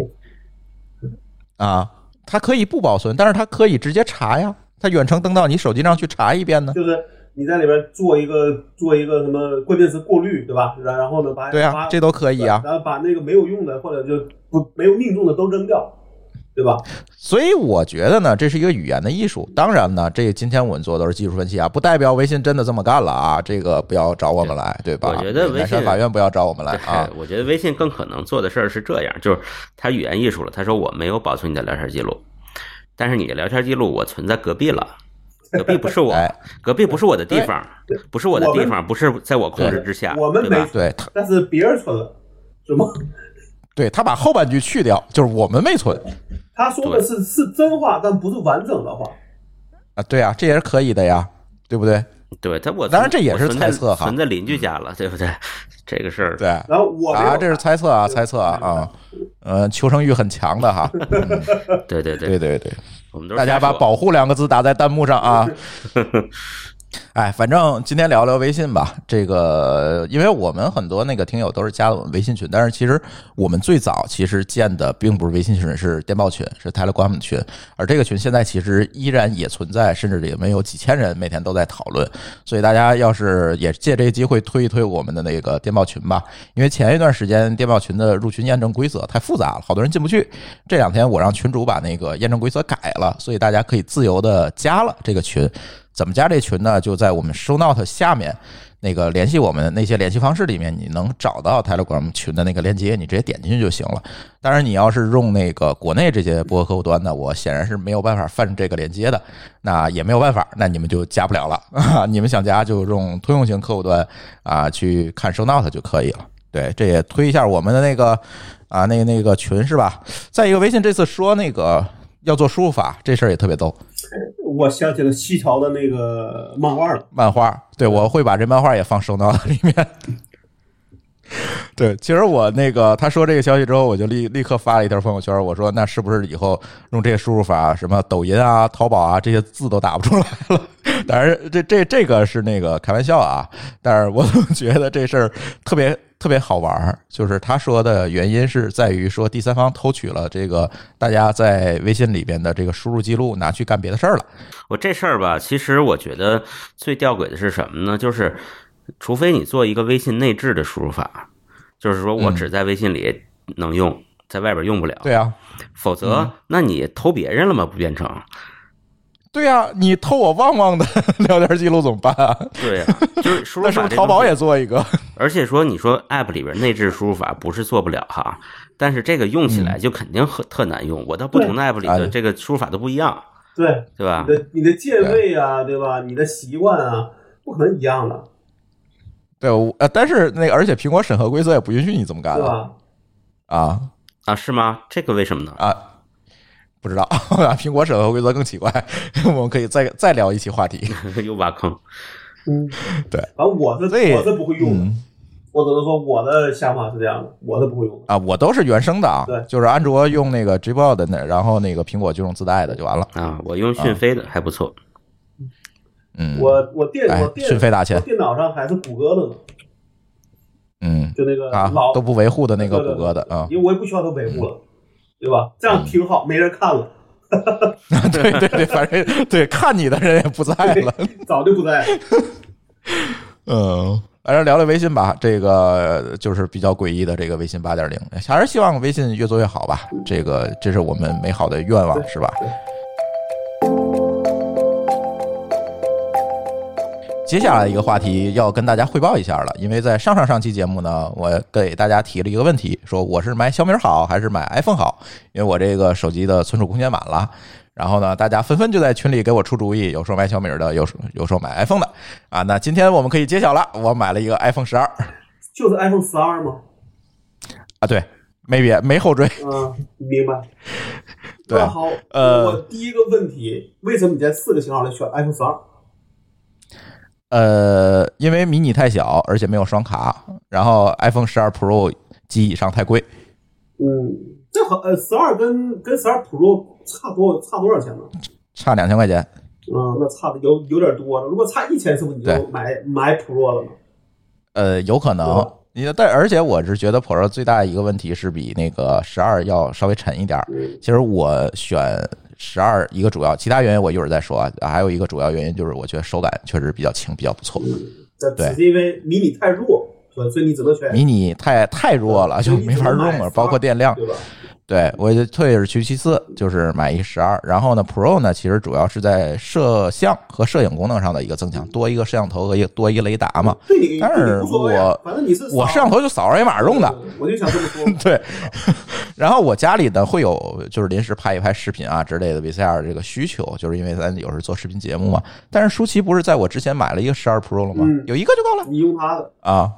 啊，它可以不保存，但是它可以直接查呀，它远程登到你手机上去查一遍呢。就是你在里边做一个做一个什么关键词过滤，对吧？然然后呢，把对啊，这都可以啊。然后把那个没有用的或者就不没有命中的都扔掉，对吧？所以我觉得呢，这是一个语言的艺术。当然呢，这今天我们做的都是技术分析啊，不代表微信真的这么干了啊。这个不要找我们来，对吧？我觉得微信法院不要找我们来啊。对，我觉得微信更可能做的事儿是这样，就是他语言艺术了。他说我没有保存你的聊天记录，但是你的聊天记录我存在隔壁了，隔壁不是我，哎，隔壁不是我的地方，不是我的地方，不是在我控制之下，我们对吧没？对，但是别人存了，是吗？对他把后半句去掉，就是我们没存他说的是是真话，但不是完整的话。啊。对啊，这也是可以的呀，对不对？对他我当然这也是猜测哈存在邻居家了，对不对？这个事儿，对然后我啊，这是猜测啊，猜测啊啊，呃，求生欲很强的哈。对对对对对对，我们都大家把“保护”两个字打在弹幕上啊。哎，反正今天聊聊微信吧。这个，因为我们很多那个听友都是加了我们微信群，但是其实我们最早其实建的并不是微信群，是电报群，是 Telegram 群。而这个群现在其实依然也存在，甚至也没有几千人每天都在讨论。所以大家要是也借这个机会推一推我们的那个电报群吧，因为前一段时间电报群的入群验证规则太复杂了，好多人进不去。这两天我让群主把那个验证规则改了，所以大家可以自由的加了这个群。怎么加这群呢？就在我们 show note 下面那个联系我们的那些联系方式里面，你能找到 Telegram 群的那个链接，你直接点进去就行了。当然，你要是用那个国内这些播客客户端呢，我显然是没有办法泛这个链接的，那也没有办法，那你们就加不了了！你们想加就用通用型客户端啊去看 show note 就可以了。对，这也推一下我们的那个啊，那个那个群是吧？再一个，微信这次说那个要做输入法，这事儿也特别逗。我想起了西条的那个漫画了。漫画，对我会把这漫画也放收到里面。对，其实我那个他说这个消息之后，我就立立刻发了一条朋友圈，我说那是不是以后用这些输入法，什么抖音啊、淘宝啊这些字都打不出来了？当然，这这这个是那个开玩笑啊，但是我总觉得这事儿特别特别好玩儿，就是他说的原因是在于说第三方偷取了这个大家在微信里边的这个输入记录，拿去干别的事儿了。我这事儿吧，其实我觉得最吊诡的是什么呢？就是除非你做一个微信内置的输入法，就是说我只在微信里能用，在外边用不了。对啊，否则那你偷别人了吗？不变成？对呀、你偷我旺旺的 聊天记录怎么办啊？对呀、就是输入那是不是淘宝也做一个？而且说，你说 App 里边内置输入法不是做不了哈，但是这个用起来就肯定很特难用。我到不同的 App 里啊的这个输入法都不一样，对，对吧你？的你的键位啊，对吧？你的习惯啊，不可能一样的，对，我呃，但是那个，而且苹果审核规则也不允许你这么干啊？啊啊，是吗？这个为什么呢？啊！不知道，苹果审核规则更奇怪，我们可以再再聊一期话题。又挖坑。嗯，对。啊我是我是不会用的，嗯我只能说我的想法是这样的，我是不会用的。啊，我都是原生的啊对，就是安卓用那个 Gboard 的那，然后那个苹果就用自带的就完了。啊，我用讯飞的还不错。嗯，我我电哎我电讯飞大钱我电脑上还是谷歌的呢，嗯就那个都不维护的那个谷歌的啊，因为我也不需要它维护了，对吧？这样挺好，没人看了，对对对，反正对看你的人也不在了。早就不在了。嗯，反正聊聊微信吧，这个就是比较诡异的这个微信八点零，还是希望微信越做越好吧。这个这是我们美好的愿望，是吧？接下来一个话题要跟大家汇报一下了，因为在上上上期节目呢，我给大家提了一个问题，说我是买小米好还是买 iPhone 好？因为我这个手机的存储空间满了。然后呢，大家纷纷就在群里给我出主意，有说买小米的，有说有说买 iPhone 的啊。那今天我们可以揭晓了，我买了一个 iPhone 十二就是 iPhone 十二吗？啊，对，没别没后缀，嗯，明白。对那好，呃我第一个问题，为什么你在四个型号里选 iPhone 十二？呃，因为迷你太小，而且没有双卡，然后 iPhone 十二 Pro 及以上太贵，嗯，这和呃十二跟跟十二 Pro 差多差多少钱呢？差两千块钱。嗯，那差的有有点多了。如果差一千，是不是你就买买 Pro 了呢？呃，有可能吧。你但而且我是觉得 Pro 最大一个问题是比那个十二要稍微沉一点其实我选十二一个主要，其他原因我一会儿再说啊。还有一个主要原因就是我觉得手感确实比较轻，比较不错。这对是因为迷你太弱，所以所以你只能选迷你太太弱了，就没法用了，包括电量。对吧？对我就退而求其次，就是买一十二。然后呢，Pro 呢，其实主要是在摄像和摄影功能上的一个增强，多一个摄像头和一个多一个雷达嘛。对你，但是我反正你是我摄像头就扫二维码用的，对，我就想这么说。对。然后我家里呢会有就是临时拍一拍视频啊之类的 VCR 这个需求，就是因为咱有时做视频节目嘛。但是舒淇不是在我之前买了一个十二 Pro 了吗？嗯有一个就够了。你用它的，啊，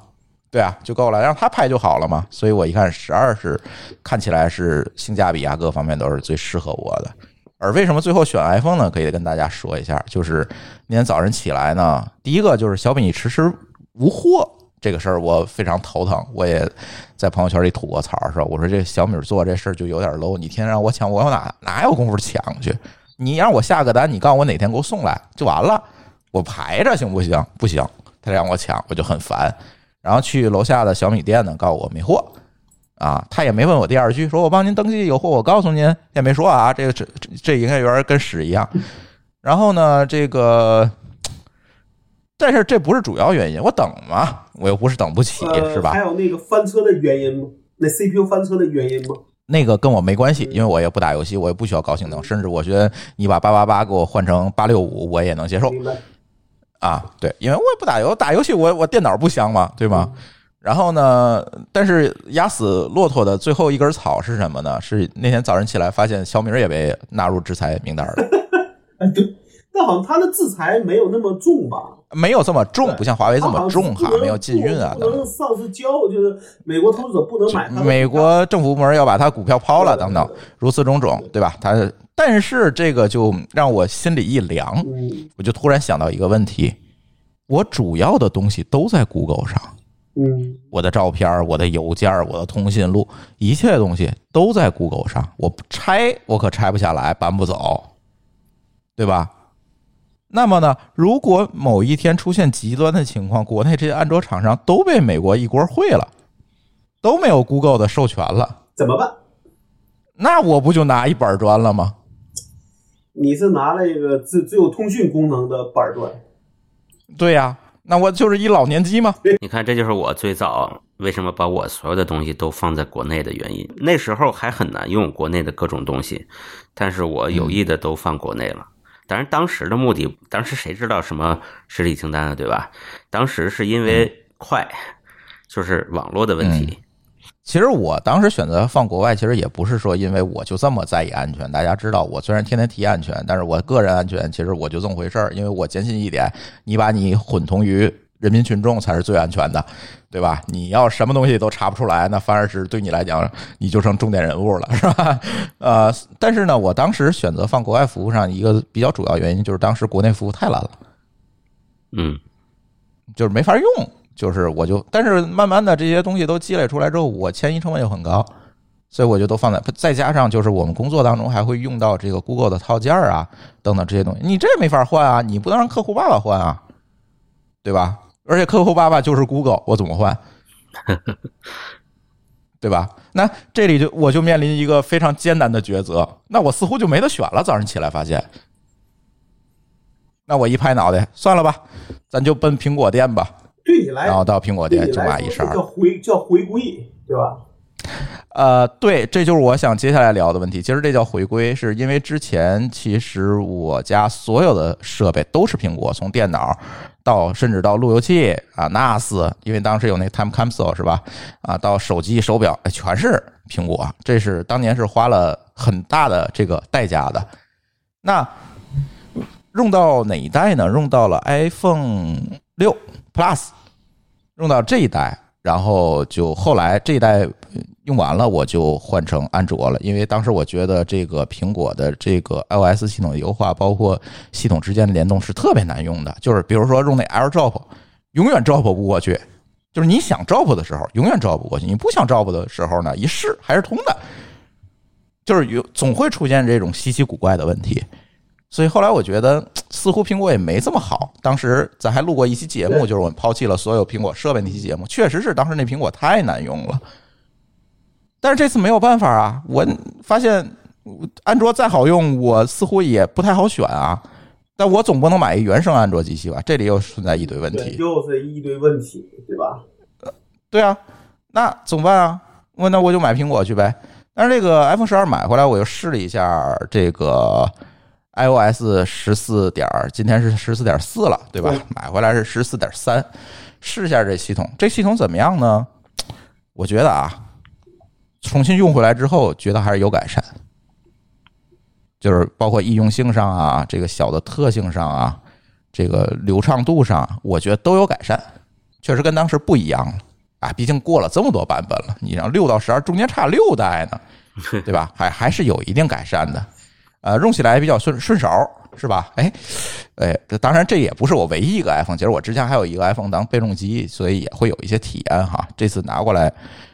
对啊，就够了，让他拍就好了嘛。所以我一看十二是看起来是性价比啊，各方面都是最适合我的。而为什么最后选 iPhone 呢？可以跟大家说一下，就是那天早上起来呢，第一个就是小米迟迟无货这个事儿，我非常头疼。我也在朋友圈里吐过槽，说我说这小米做这事儿就有点 low，你天天让我抢，我哪哪有功夫抢去？你让我下个单，你告诉我哪天给我送来就完了，我排着行不行？不行，他让我抢，我就很烦。然后去楼下的小米店呢，告诉我没货啊，他也没问我第二句，说我帮您登记有货，我告诉您也没说啊，这个这这这营业员跟屎一样。然后呢，这个，但是这不是主要原因，我等嘛，我又不是等不起，呃，是吧还？有那个翻车的原因吗？那 CPU 翻车的原因吗？那个跟我没关系，因为我也不打游戏，我也不需要高性能，甚至我觉得你把八八八给我换成八六五，我也能接受。啊，对，因为我也不打游，打游戏我我电脑不香嘛，对吗？然后呢，但是压死骆驼的最后一根草是什么呢？是那天早上起来发现小米也被纳入制裁名单了，但好像它的制裁没有那么重吧？没有这么重，不像华为这么重哈，没有禁运啊等不能上市交，就是美国投资者不能买。美国政府部门要把他股票抛了等等，如此种种，对吧？他但是这个就让我心里一凉，嗯，我就突然想到一个问题：我主要的东西都在 Google 上。嗯我的照片、我的邮件、我的通讯录，一切东西都在 Google 上。我不拆，我可拆不下来，搬不走，对吧？那么呢，如果某一天出现极端的情况，国内这些安卓厂商都被美国一锅烩了，都没有 Google 的授权了，怎么办？那我不就拿一板砖了吗？你是拿了一个只只有通讯功能的板砖，对呀、那我就是一老年机吗？你看，这就是我最早为什么把我所有的东西都放在国内的原因。那时候还很难用国内的各种东西，但是我有意的都放国内了。当然，当时的目的，当时谁知道什么实体清单啊，对吧？当时是因为快，就是网络的问题。其实我当时选择放国外，其实也不是说因为我就这么在意安全。大家知道，我虽然天天提安全，但是我个人安全其实我就这么回事儿。因为我坚信一点，你把你混同于人民群众才是最安全的，对吧？你要什么东西都查不出来，那反而是对你来讲，你就成重点人物了，是吧？呃，但是呢，我当时选择放国外服务上一个比较主要原因就是当时国内服务太烂了。嗯，就是没法用，就是我就，但是慢慢的这些东西都积累出来之后，我迁移成本又很高，所以我就都放在，再加上就是我们工作当中还会用到这个 Google 的套件啊等等这些东西，你这没法换啊，你不能让客户爸爸换啊，对吧？而且客户爸爸就是 Google，我怎么换？对吧？那这里就我就面临一个非常艰难的抉择，那我似乎就没得选了。早上起来发现，那我一拍脑袋，算了吧，咱就奔苹果店吧。对你来然后到苹果店就买一十二叫。回叫回归，对吧？呃，对，这就是我想接下来聊的问题。其实这叫回归，是因为之前其实我家所有的设备都是苹果，从电脑到甚至到路由器啊、NAS，因为当时有那 Time Capsule 是吧？啊，到手机、手表，全是苹果。这是当年是花了很大的这个代价的。那用到哪一代呢？用到了 iPhone 六 Plus，用到这一代，然后就后来这一代用完了，我就换成安卓了，因为当时我觉得这个苹果的这个 iOS 系统的优化，包括系统之间的联动是特别难用的。就是比如说用那 AirDrop，永远 drop 不过去，就是你想 drop 的时候永远 drop 不过去，你不想 drop 的时候呢，一试还是通的，就是有总会出现这种稀奇古怪的问题。所以后来我觉得似乎苹果也没这么好。当时咱还录过一期节目，就是我们抛弃了所有苹果设备那期节目，确实是当时那苹果太难用了。但是这次没有办法啊，我发现安卓再好用，我似乎也不太好选啊。但我总不能买一原生安卓机器吧？这里又存在一堆问，题。又是一堆问题，对吧？对啊，那怎么办啊？我那我就买苹果去呗。但是这个 iPhone 十二买回来，我又试了一下这个 iOS 十四点，今天是十四点四了，对吧对？买回来是十四点三，试一下这系统，这系统怎么样呢？我觉得啊，重新用回来之后，觉得还是有改善，就是包括易用性上啊，这个小的特性上啊，这个流畅度上，我觉得都有改善，确实跟当时不一样了。啊，毕竟过了这么多版本了，你让六到十二中间差六代呢，对吧？还还是有一定改善的，呃，用起来比较顺顺手，是吧？哎，哎，这当然这也不是我唯一一个 iPhone，其实我之前还有一个 iPhone 当备用机，所以也会有一些体验哈。这次拿过来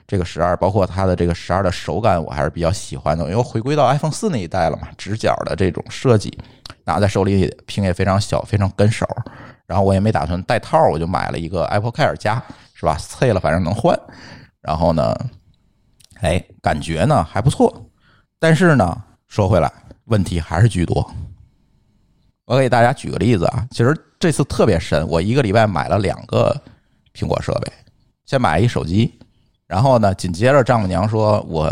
这个十二，包括它的这个十二的手感，我还是比较喜欢的，因为回归到 iPhone 四那一代了嘛，直角的这种设计，拿在手里屏也非常小，非常跟手。然后我也没打算带套，我就买了一个 Apple Care 加，是吧？碎了反正能换。然后呢，哎，感觉呢还不错，但是呢，说回来，问题还是居多。我给大家举个例子啊，其实这次特别神，我一个礼拜买了两个苹果设备，先买一手机，然后呢，紧接着丈母娘说我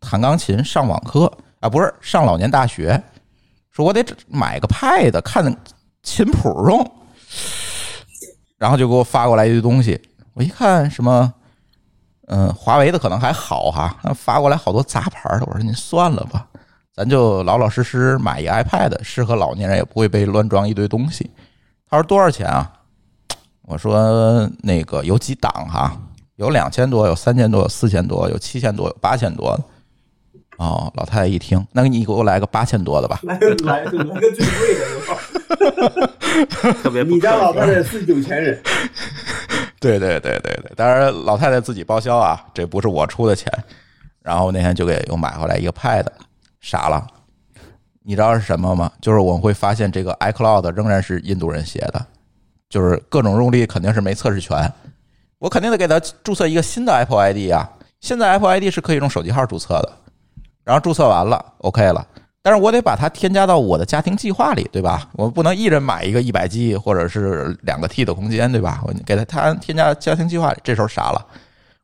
弹钢琴上网课啊，不是上老年大学，说我得买个 Pad 看琴谱用，然后就给我发过来一堆东西，我一看什么。嗯，华为的可能还好哈，发过来好多杂牌的。我说您算了吧，咱就老老实实买一 iPad，适合老年人，也不会被乱装一堆东西。他说多少钱啊？我说那个有几档哈，有两千多，有三千多，有四千多，有七千多，有八千多的。哦，老太太一听，那你给我来个八千多的吧。来个来个来个最贵的？特别你家老太太是有钱人，对对对对对，当然老太太自己报销啊，这不是我出的钱。然后那天就给又买回来一个 Pad，傻了。你知道是什么吗？就是我们会发现这个 iCloud 仍然是印度人写的，就是各种用力肯定是没测试全。我肯定得给他注册一个新的 Apple ID 啊，现在 Apple ID 是可以用手机号注册的，然后注册完了 OK 了，但是我得把它添加到我的家庭计划里，对吧？我不能一人买一个一百 G 或者是两个 T 的空间，对吧？我给它它添加家庭计划，这时候傻了，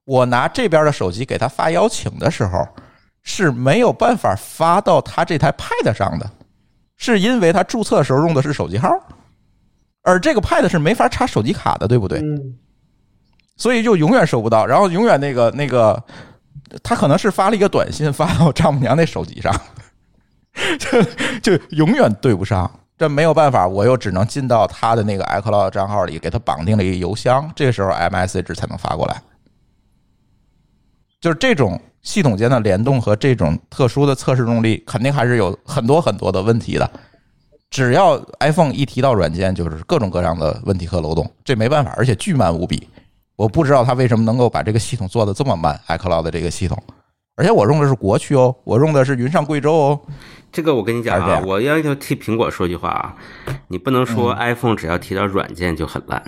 我拿这边的手机给他发邀请的时候是没有办法发到他这台 Pad 上的，是因为他注册的时候用的是手机号，而这个 Pad 是没法插手机卡的，对不对？所以就永远收不到，然后永远那个那个，他可能是发了一个短信发到丈母娘那手机上，就就永远对不上。这没有办法，我又只能进到他的那个 iCloud 账号里，给他绑定了一个邮箱，这个时候 M S H 才能发过来。就是这种系统间的联动和这种特殊的测试动力，肯定还是有很多很多的问题的。只要 iPhone 一提到软件，就是各种各样的问题和漏洞，这没办法，而且巨慢无比。我不知道它为什么能够把这个系统做的这么慢，iCloud 的这个系统，而且我用的是国区哦，我用的是云上贵州哦。这个我跟你讲啊，我要要替苹果说句话啊，你不能说 iPhone 只要提到软件就很烂，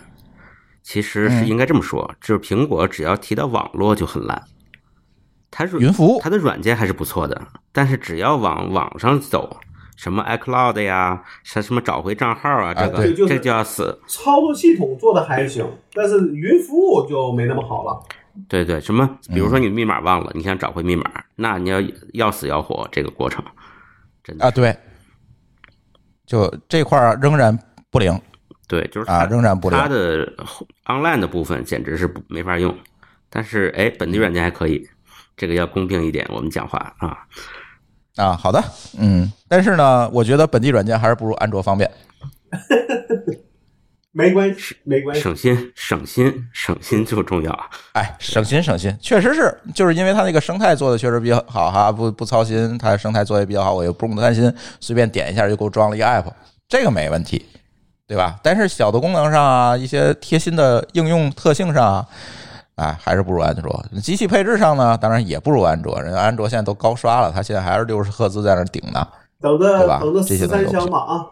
其实是应该这么说，就是苹果只要提到网络就很烂。它是云服务。它的软件还是不错的，但是只要往网上走，什么 iCloud 呀，什什么找回账号啊，这个对就是这就要死。操作系统做的还行，但是云服务就没那么好了。对对，什么比如说你密码忘了，你想找回密码，那你要要死要活这个过程，真的啊，对，就这块儿仍然不灵对，就是啊，它仍然不灵它。的 online 的部分简直是不没法用，但是哎，本地软件还可以，这个要公平一点，我们讲话啊。啊，好的，嗯，但是呢，我觉得本地软件还是不如安卓方便。没关系，没关系。省心，省心，省心就重要啊！哎，省心省心，确实是，就是因为它那个生态做的确实比较好哈，不不操心，它生态做的比较好，我也不用担心，随便点一下就给我装了一个 app，这个没问题，对吧？但是小的功能上啊，一些贴心的应用特性上啊，哎，还是不如安卓。机器配置上呢，当然也不如安卓，人家安卓现在都高刷了，它现在还是六十赫兹在那顶呢。等对吧着等着这些十三香吧啊！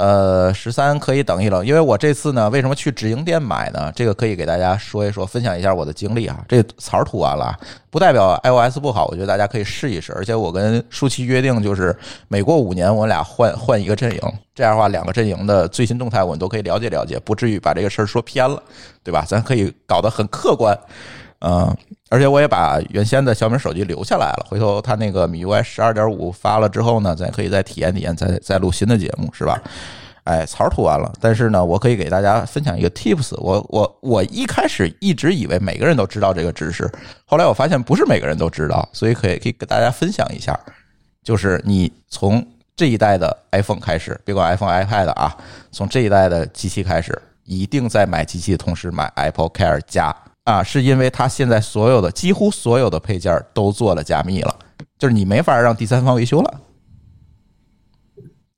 呃，十三可以等一等，因为我这次呢，为什么去直营店买呢？这个可以给大家说一说，分享一下我的经历啊。这槽儿涂完了，不代表 iOS 不好，我觉得大家可以试一试。而且我跟舒淇约定，就是每过五年，我俩换换一个阵营，这样的话，两个阵营的最新动态我们都可以了解了解，不至于把这个事儿说偏了，对吧？咱可以搞得很客观。嗯，而且我也把原先的小米手机留下来了。回头它那个米 UI 十二点五发了之后呢，咱可以再体验体验，再再录新的节目，是吧？哎，槽儿涂完了，但是呢，我可以给大家分享一个 tips 我。我我一开始一直以为每个人都知道这个知识，后来我发现不是每个人都知道，所以可以可以给大家分享一下。就是你从这一代的 iPhone 开始，别管 iPhone、iPad 啊，从这一代的机器开始，一定在买机器的同时买 Apple Care 加啊，是因为它现在所有的几乎所有的配件都做了加密了，就是你没法让第三方维修了。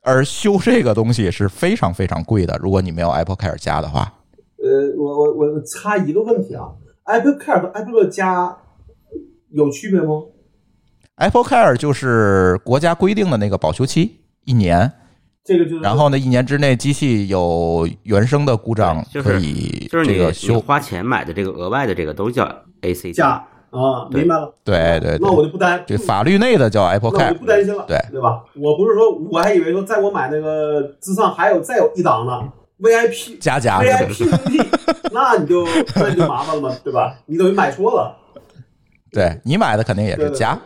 而修这个东西是非常非常贵的，如果你没有 Apple Care 加的话，呃，我我我插一个问题啊，Apple Care 和 Apple 加有区别吗？Apple Care 就是国家规定的那个保修期一年，这个就是然后呢，一年之内机器有原生的故障可以就是这个修。花钱买的这个额外的这个都叫 ACD，加啊，明白了。对对那我对，就不担这法律内的叫 Apple Care 就。不担心了，对对吧？我不是说，我还以为说，在我买那个之上还有再有一档呢，VIP 加加 VIP VP，那你就那你就麻烦了嘛，对吧？你等于买错了，对你买的肯定也是加。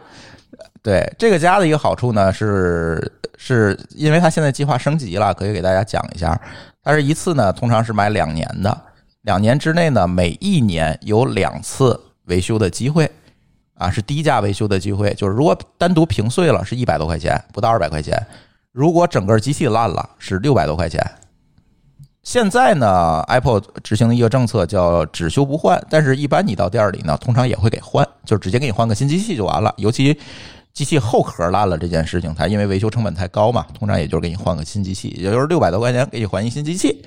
对这个加的一个好处呢，是是因为它现在计划升级了，可以给大家讲一下。它是一次呢，通常是买两年的，两年之内呢，每一年有两次维修的机会，啊，是低价维修的机会。就是如果单独屏碎了，是一百多块钱，不到二百块钱；如果整个机器烂了，是六百多块钱。现在呢，Apple 执行的一个政策叫只修不换，但是一般你到店里呢，通常也会给换，就直接给你换个新机器就完了。尤其机器后壳烂了这件事情，它因为维修成本太高嘛，通常也就是给你换个新机器，也就是六百多块钱给你换一新机器。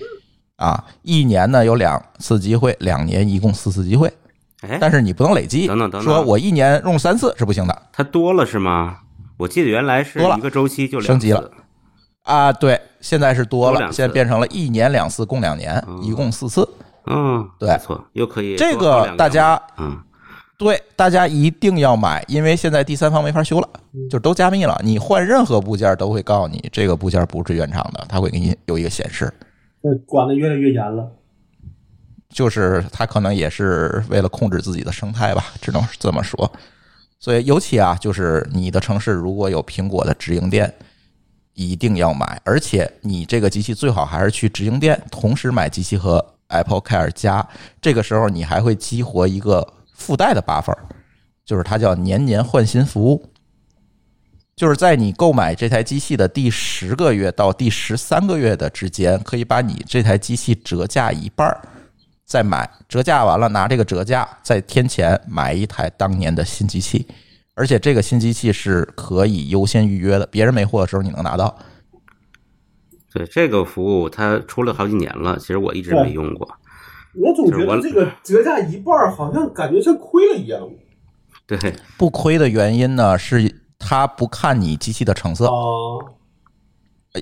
啊，一年呢有两次机会，两年一共四次机会，哎，但是你不能累积。等等等等说我一年用三次是不行的它多了是吗？我记得原来是一个周期就升级了啊。对，现在是多了，现在变成了一年两次，共两年，一共四次。嗯，对不错，又可以这个大家嗯对，大家一定要买，因为现在第三方没法修了，就都加密了。你换任何部件都会告诉你这个部件不是原厂的，它会给你有一个显示。这管的越来越严了。就是它可能也是为了控制自己的生态吧，只能这么说。所以尤其啊，就是你的城市如果有苹果的直营店，一定要买，而且你这个机器最好还是去直营店同时买机器和 Apple Care 加，这个时候你还会激活一个附带的 buffer，就是它叫年年换新服务，就是在你购买这台机器的第十个月到第十三个月的之间，可以把你这台机器折价一半儿，再买折价完了拿这个折价再添钱买一台当年的新机器，而且这个新机器是可以优先预约的，别人没货的时候你能拿到。对这个服务，它出了好几年了，其实我一直没用过。我总觉得这个折价一半儿，好像感觉像亏了一样。对，不亏的原因呢，是他不看你机器的成色。哦，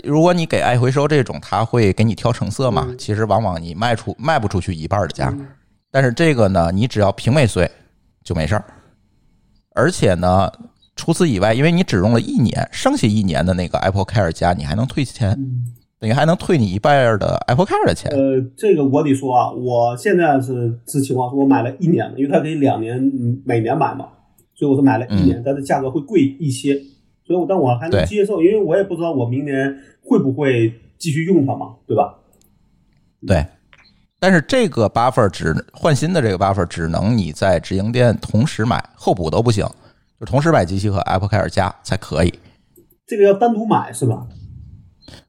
如果你给爱回收这种，他会给你挑成色嘛？嗯其实往往你卖出卖不出去一半的价。嗯但是这个呢，你只要平尾碎就没事儿。而且呢，除此以外，因为你只用了一年，剩下一年的那个 Apple Care 加，你还能退钱，嗯等于还能退你一半的 Apple Care 的钱。呃，这个我得说啊，我现在是这情况，是我买了一年的，因为它可以两年，嗯每年买嘛，所以我是买了一年，但是价格会贵一些，所以我但我还能接受，因为我也不知道我明年会不会继续用它嘛，对吧？对，但是这个 buffer 只换新的这个 buffer 只能你在直营店同时买，后补都不行，就同时买机器和 Apple Care 加才可以。这个要单独买是吧？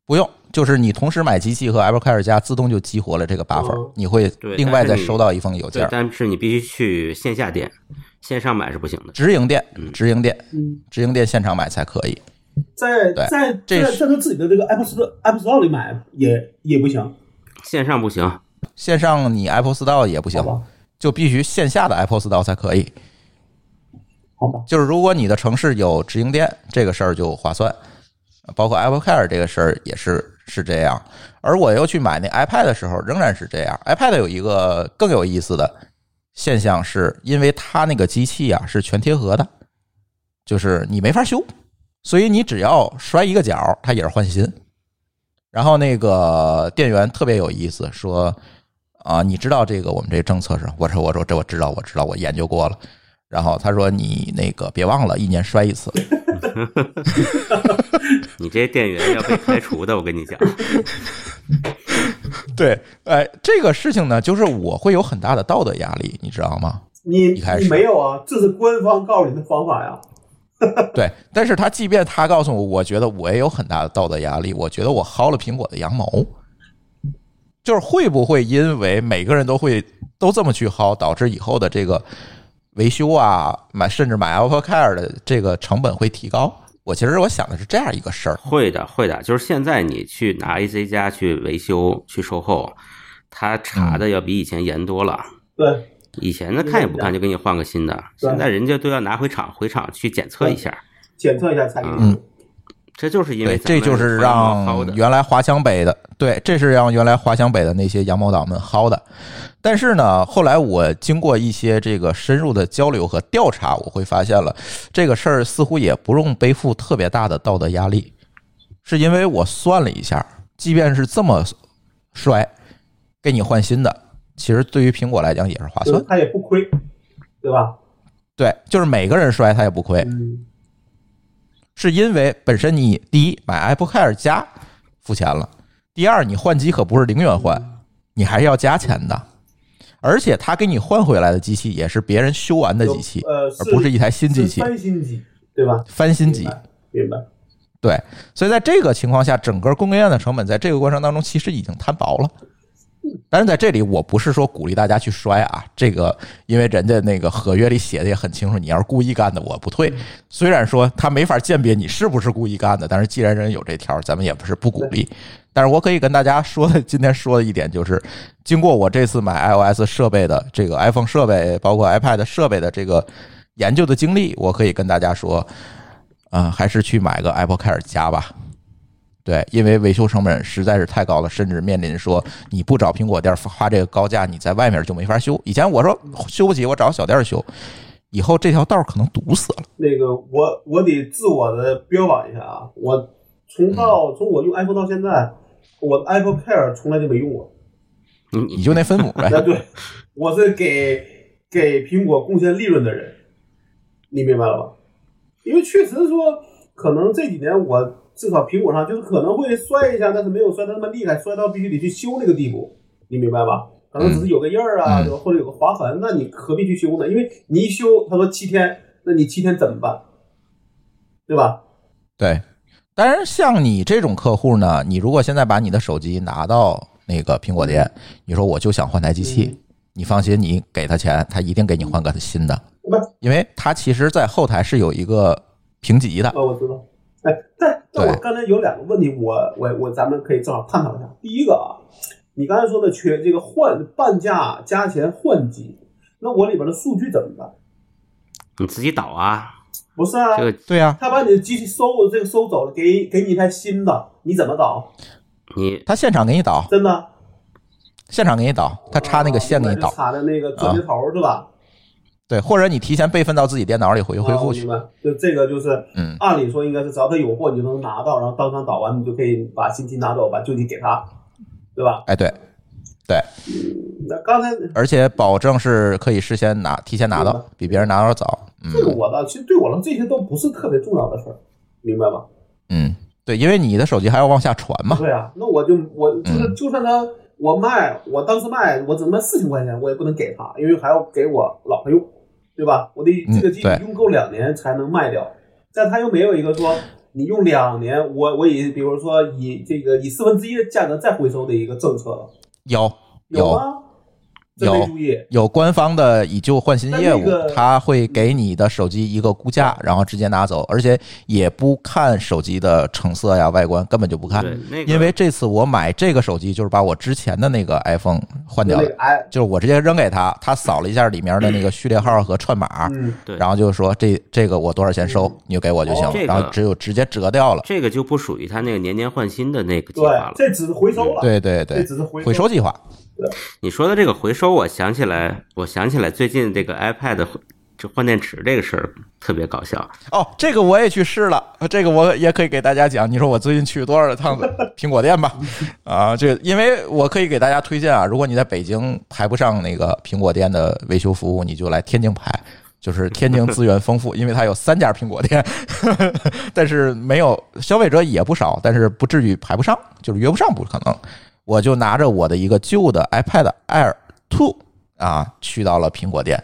不用，就是你同时买机器和 Apple Care 加，自动就激活了这个 buffer，、哦你会另外再收到一封邮件，。但是你必须去线下店，线上买是不行的。直营店嗯，直营店，嗯，直营店现场买才可以。在在这是在在他自己的这个 Apple Store Apple Store 里买也也不行，线上不行，线上你 Apple Store 也不行？就必须线下的 Apple Store 才可以。好吧，就是如果你的城市有直营店，这个事儿就划算。包括 Apple Care 这个事儿也是是这样。而我又去买那 iPad 的时候，仍然是这样。iPad 有一个更有意思的现象是，因为它那个机器啊是全贴合的，就是你没法修，所以你只要摔一个角，它也是换新。然后那个店员特别有意思，说啊，你知道这个我们这政策是？我说我说这我知道，我知道，我研究过了。然后他说你那个别忘了，一年摔一次。你这店员要被开除的，我跟你讲。对，哎，这个事情呢，就是我会有很大的道德压力，你知道吗？你一开始你没有啊？这是官方告诉你的方法呀。对，但是他即便他告诉我，我觉得我也有很大的道德压力，我觉得我薅了苹果的羊毛，就是会不会因为每个人都会都这么去薅，导致以后的这个维修啊，买甚至买 Apple Care 的这个成本会提高？我其实我想的是这样一个事儿，会的，会的，就是现在你去拿 AC 加去维修、去售后，他查的要比以前严多了。对，以前呢看也不看就给你换个新的，现在人家都要拿回厂，回厂去检测一下。检测一下才给嗯你。这就是因为，这就是让原来华强北的，对，这是让原来华强北的那些羊毛党们薅的。但是呢，后来我经过一些这个深入的交流和调查，我会发现了这个事儿似乎也不用背负特别大的道德压力，是因为我算了一下，即便是这么摔，给你换新的，其实对于苹果来讲也是划算就是。他也不亏，对吧？对，就是每个人摔他也不亏。嗯，是因为本身你第一买 Apple Care 加付钱了，第二你换机可不是零元换，你还是要加钱的，而且他给你换回来的机器也是别人修完的机器，呃，而不是一台新机器翻新机，对吧？翻新机明。白，明白。对，所以在这个情况下，整个供应链的成本在这个过程当中其实已经摊薄了。但是在这里，我不是说鼓励大家去摔啊，这个因为人家那个合约里写的也很清楚，你要是故意干的，我不退。虽然说他没法鉴别你是不是故意干的，但是既然人有这条，咱们也不是不鼓励。但是我可以跟大家说的，今天说的一点就是，经过我这次买 iOS 设备的这个 iPhone 设备，包括 iPad 设备的这个研究的经历，我可以跟大家说，啊、还是去买个 Apple Care 加吧。对，因为维修成本实在是太高了，甚至面临说你不找苹果店花这个高价，你在外面就没法修。以前我说修不起，我找小店修，以后这条道可能堵死了。那个我我得自我的标榜一下啊，我从到从我用 iPhone 到现在，我的 Apple Care 从来就没用过。你你就那分母呗。啊，对，我是给给苹果贡献利润的人，你明白了吧？因为确实说，可能这几年我至少苹果上就是可能会摔一下，但是没有摔得那么厉害，摔到必须得去修那个地步，你明白吧？可能只是有个印儿啊，嗯对吧？或者有个划痕，那你何必去修呢？因为你一修，他说七天，那你七天怎么办？对吧？对，当然像你这种客户呢，你如果现在把你的手机拿到那个苹果店，你说我就想换台机器，你放心，你给他钱，他一定给你换个新的，不，因为他其实在后台是有一个评级的。哦，我知道。哎，但但我刚才有两个问题，我我我咱们可以正好探讨一下。第一个啊，你刚才说的缺这个换半价加钱换机，那我里边的数据怎么办？你自己导啊，不是啊，这个对啊、他把你的机器收这个收走了，给给你一台新的，你怎么导？你他现场给你导，真的？现场给你导，他插那个线给你导啊，插的那个转接头是吧？对，或者你提前备份到自己电脑里回恢复去就这个就是，嗯按理说应该是只要他有货，你就能拿到，然后当场导完，你就可以把新机拿走，把旧机给他，对吧？哎，对，对，那刚才而且保证是可以事先拿，提前拿到，比别人拿到早。嗯这个我倒其实对我来说这些都不是特别重要的事儿，明白吗？嗯，对，因为你的手机还要往下传嘛。对啊，那我就我就是嗯就算他我卖，我当时卖我只能卖四千块钱，我也不能给他，因为还要给我老婆用，对吧？我得这个机用够两年才能卖掉，但他又没有一个说你用两年，我我以比如说以这个以四分之一的价格再回收的一个政策了，有有吗？真没注意。有官方的以旧换新业务那那个，他会给你的手机一个估价，然后直接拿走，而且也不看手机的成色呀、外观，根本就不看。那个，因为这次我买这个手机，就是把我之前的那个 iPhone 换掉了就是我直接扔给他，他扫了一下里面的那个序列号和串码，嗯，然后就说这这个我多少钱收，你就给我就行了，哦这个然后只有直接折掉了。这个就不属于他那个年年换新的那个计对划了，。这只是回收了，对对对这，只是回回收计划。你说的这个回收，我想起来，我想起来最近这个 iPad 这换电池这个事儿特别搞笑。哦，这个我也去试了，这个我也可以给大家讲。你说我最近去多少趟苹果店吧？啊，这因为我可以给大家推荐啊，如果你在北京排不上那个苹果店的维修服务，你就来天津排。就是天津资源丰富，因为它有三家苹果店，但是没有消费者也不少，但是不至于排不上，就是约不上不可能。我就拿着我的一个旧的 iPad Air Two 啊，去到了苹果店，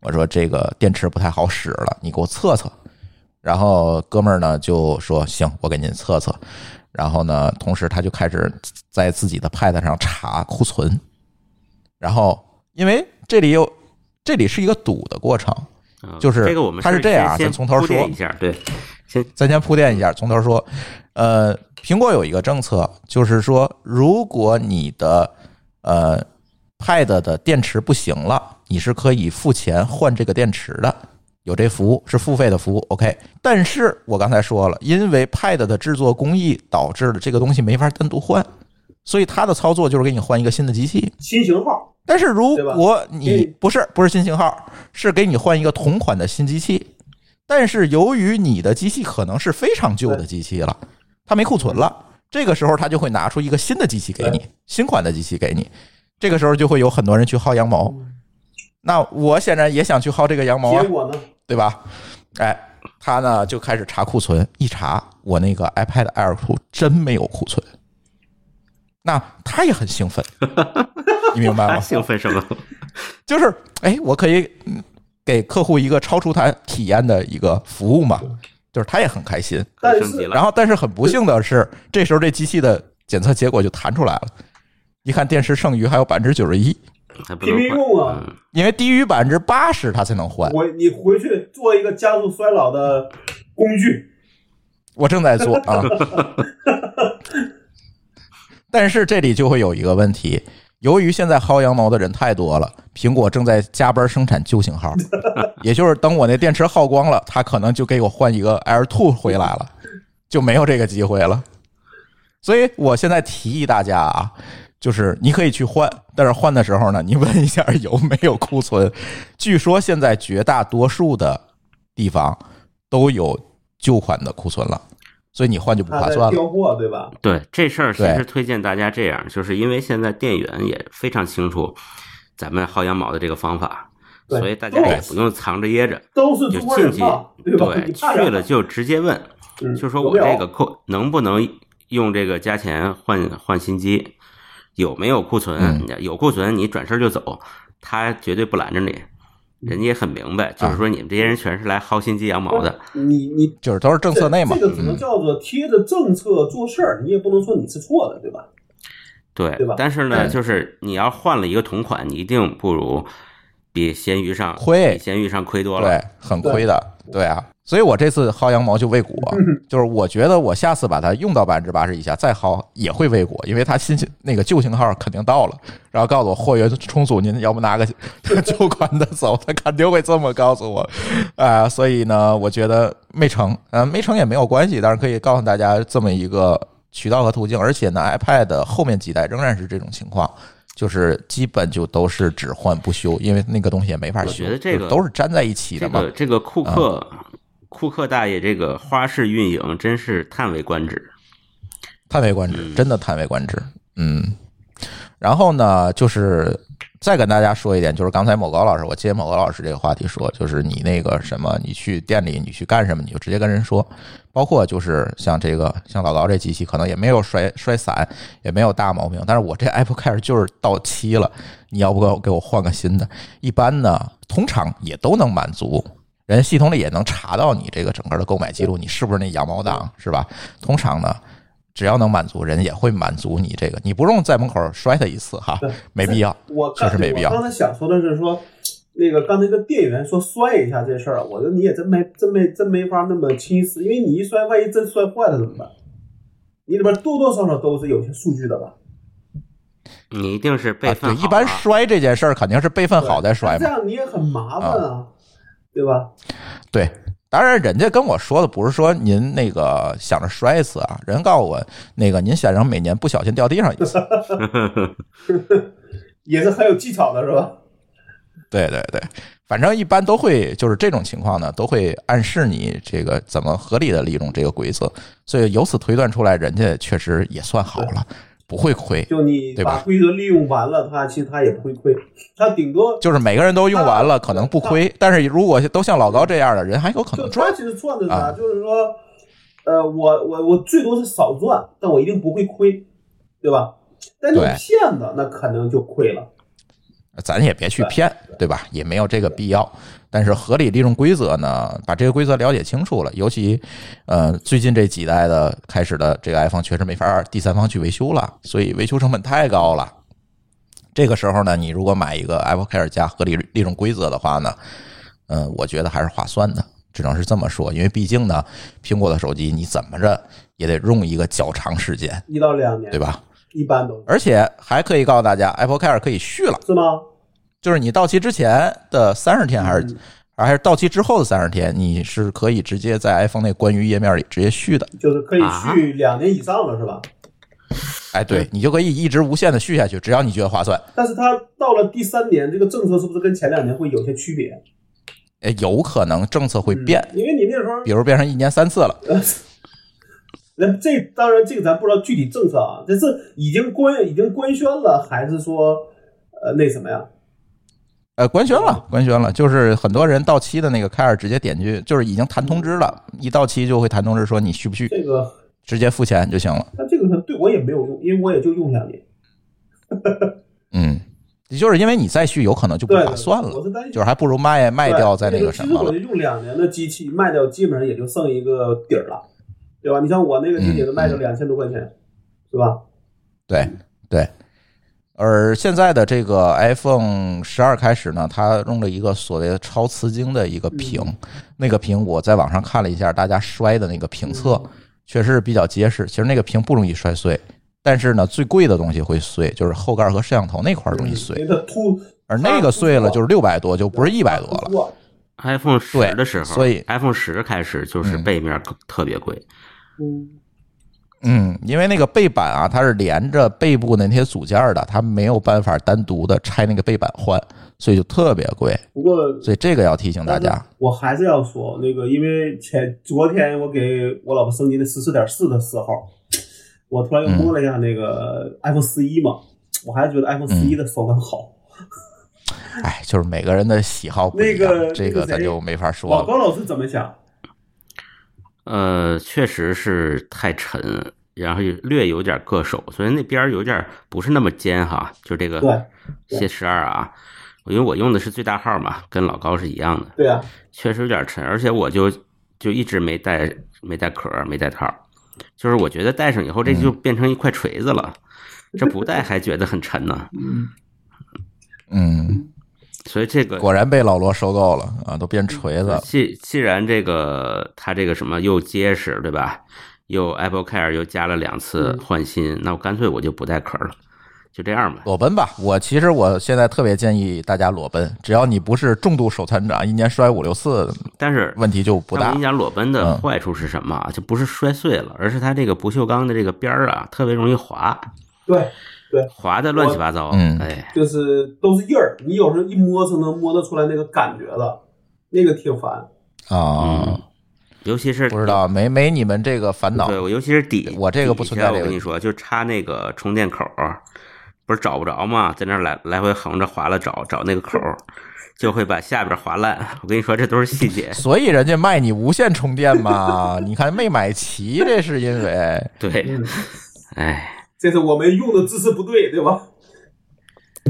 我说这个电池不太好使了，你给我测测。然后哥们儿呢就说行，我给您测测。然后呢，同时他就开始在自己的 Pad 上查库存。然后因为这里有这里是一个堵的过程，啊就是这个我们它是这样先先从头说一下，对，先咱先铺垫一下，从头说。呃，苹果有一个政策，就是说，如果你的呃 Pad 的电池不行了，你是可以付钱换这个电池的，有这服务是付费的服务。OK，但是我刚才说了，因为 Pad 的制作工艺导致了这个东西没法单独换，所以它的操作就是给你换一个新的机器。新型号，但是如果你不是不是新型号，是给你换一个同款的新机器，但是由于你的机器可能是非常旧的机器了，它没库存了，这个时候它就会拿出一个新的机器给你，新款的机器给你，这个时候就会有很多人去薅羊毛。那我显然也想去薅这个羊毛啊结，果呢？对吧？哎，他呢就开始查库存，一查我那个 iPad Air 2真没有库存，那他也很兴奋，你明白吗？兴奋什么？就是哎，我可以嗯给客户一个超出他体验的一个服务嘛，就是他也很开心。但是然后，但是很不幸的是，这时候这机器的检测结果就弹出来了，一看电池剩余还有百分之九十一，拼命用啊嗯。因为低于百分之八十它才能换。我你回去做一个加速衰老的工具，我正在做啊。但是这里就会有一个问题，由于现在薅羊毛的人太多了，苹果正在加班生产旧型号，也就是等我那电池耗光了，他可能就给我换一个 Air Two 回来了，就没有这个机会了。所以我现在提议大家啊，就是你可以去换，但是换的时候呢，你问一下有没有库存。据说现在绝大多数的地方都有旧款的库存了，所以你换就不划算了。调货，对吧？对这事儿，其实推荐大家这样，就是因为现在店员也非常清楚咱们薅羊毛的这个方法，所以大家也不用藏着掖着，都是就进去，对去了就直接问，嗯就说我这个库能不能用这个加钱换换新机，有没有库存？嗯有库存你转身就走，他绝对不拦着你。人家也很明白，就是说你们这些人全是来薅心机羊毛的，你你就是都是政策内嘛。这个只能嗯，叫做贴着政策做事儿，你也不能说你是错的，对吧？对对吧但是呢，就是你要换了一个同款，你一定不如比闲鱼上亏比闲鱼上亏多了。对，很亏的，对啊。所以我这次薅羊毛就未果，就是我觉得我下次把它用到百分之八十以下再薅也会未果，因为它新型那个旧型号肯定到了，然后告诉我货源充足，您要不拿个 旧款的走，他肯定会这么告诉我，啊、所以呢，我觉得没成，呃、没成也没有关系，但是可以告诉大家这么一个渠道和途径，而且呢，iPad 后面几代仍然是这种情况。就是基本就都是只换不修，因为那个东西也没法我修，觉得这个都是粘在一起的嘛。这个这个库克、库克大爷这个花式运营真是叹为观止。叹为观止，嗯真的叹为观止。嗯，然后呢，就是再跟大家说一点，就是刚才某高老师，我接某高老师这个话题说，就是你那个什么，你去店里你去干什么，你就直接跟人说。包括就是像这个像老高这机器，可能也没有摔摔散，也没有大毛病，但是我这 Apple Care 就是到期了，你要不给我给我换个新的？一般呢，通常也都能满足。人系统里也能查到你这个整个的购买记录，你是不是那羊毛党，是吧？通常呢，只要能满足，人也会满足你这个，你不用在门口摔他一次哈，没必要。我确实没必要我刚才想说的是说，那个刚才那个店员说摔一下这事儿，我觉得你也真没真没真没法那么轻视，因为你一摔，万一真摔坏了怎么办？你里边多多少少都是有些数据的吧？你一定是备啊，对，份好、一般摔这件事儿肯定是备份好再摔嘛。这样你也很麻烦啊，对吧？对，当然人家跟我说的不是说您那个想着摔一次啊，人告诉我那个您先生每年不小心掉地上一次。也是很有技巧的，是吧？对对对，反正一般都会就是这种情况呢，都会暗示你这个怎么合理的利用这个规则，所以由此推断出来，人家确实也算好了，不会亏。就你对吧把规则利用完了，他其实他也不会亏，他顶多就是每个人都用完了，可能不亏，但是如果都像老高这样的人，还有可能赚他。其实赚的啥，啊就是说，呃，我我我最多是少赚，但我一定不会亏，对吧？但你骗子那可能就亏了。咱也别去骗，对吧？也没有这个必要。但是合理利用规则呢，把这个规则了解清楚了，尤其呃最近这几代的开始的这个 iPhone 确实没法第三方去维修了，所以维修成本太高了。这个时候呢，你如果买一个 Apple Care 加合理利用规则的话呢，嗯、我觉得还是划算的，只能是这么说。因为毕竟呢，苹果的手机你怎么着也得用一个较长时间，一到两年，对？吧？一般都而且还可以告诉大家，Apple Care 可以续了。是吗？就是你到期之前的三十天，还是嗯还是到期之后的三十天，你是可以直接在 iPhone 那关于页面里直接续的。就是可以啊续两年以上了，是吧？哎，对你就可以一直无限的续下去，只要你觉得划算。但是它到了第三年，这个政策是不是跟前两年会有些区别？哎，有可能政策会变，嗯因为你那时候比如变成一年三次了。那这当然，这个咱不知道具体政策啊，这是已经官已经官宣了，还是说呃那什么呀？呃，官宣了，官宣了，就是很多人到期的那个 Care 直接点击，就是已经弹通知了，一到期就会弹通知说你续不续，这个直接付钱就行了。那这个可能对我也没有用，因为我也就用两年。嗯，也就是因为你再续有可能就不，划算了，就是还不如卖卖掉再那个什么了其实我就。用两年的机器卖掉，基本上也就剩一个底儿了，对吧？你像我那个机器都卖到两千多块钱，是吧？对对，而现在的这个 iPhone 十二开始呢，它用了一个所谓的超瓷晶的一个屏，那个屏我在网上看了一下，大家摔的那个评测，确实是比较结实。其实那个屏不容易摔碎，但是呢，最贵的东西会碎，就是后盖和摄像头那块儿容易碎，而那个碎了就是六百多，就不是一百多了。iPhone 十对的时候，所以 iPhone 十开始就是嗯。背面特别贵，嗯，嗯，因为那个背板啊，它是连着背部的那些组件的，它没有办法单独的拆那个背板换，所以就特别贵。不过所以这个要提醒大家。我还是要说那个，因为前昨天我给我老婆升级的十四点四的时候，我突然又摸了一下那个 iPhone 十一嘛，我还是觉得 iPhone 十一的手感好。哎，就是每个人的喜好不一样，那个这个咱就没法说了。老高老师怎么想？呃，确实是太沉，然后略有点硌手，所以那边有点不是那么尖哈。就这个对谢十二啊，因为我用的是最大号嘛，跟老高是一样的，对啊，确实有点沉，而且我就就一直没带没带壳没带套，就是我觉得戴上以后这就变成一块锤子了，这不戴还觉得很沉呢。嗯，嗯，所以这个果然被老罗收购了啊，都变锤子了。既既然这个它这个什么又结实，对吧？又 Apple Care 又加了两次换新，那我干脆我就不带壳了，就这样吧。裸奔吧，我其实我现在特别建议大家裸奔，只要你不是重度手残长，一年摔五六次，但是问题就不大但我跟你。讲，裸奔的嗯坏处是什么啊？就不是摔碎了，而是它这个不锈钢的这个边儿啊，特别容易滑，对，滑的乱七八糟。嗯哎，就是都是印儿，你有时候一摸是能摸得出来那个感觉的，那个挺烦。啊嗯，尤其是不知道没没你们这个烦恼对，我尤其是底，我这个不存在这个我跟你说，就插那个充电口，不是找不着吗？在那来来回横着划拉找找那个口，就会把下边划烂。我跟你说，这都是细节。所以人家卖你无线充电嘛，你看没买齐，这是因为对，嗯，哎，这是我们用的姿势不对，对吧？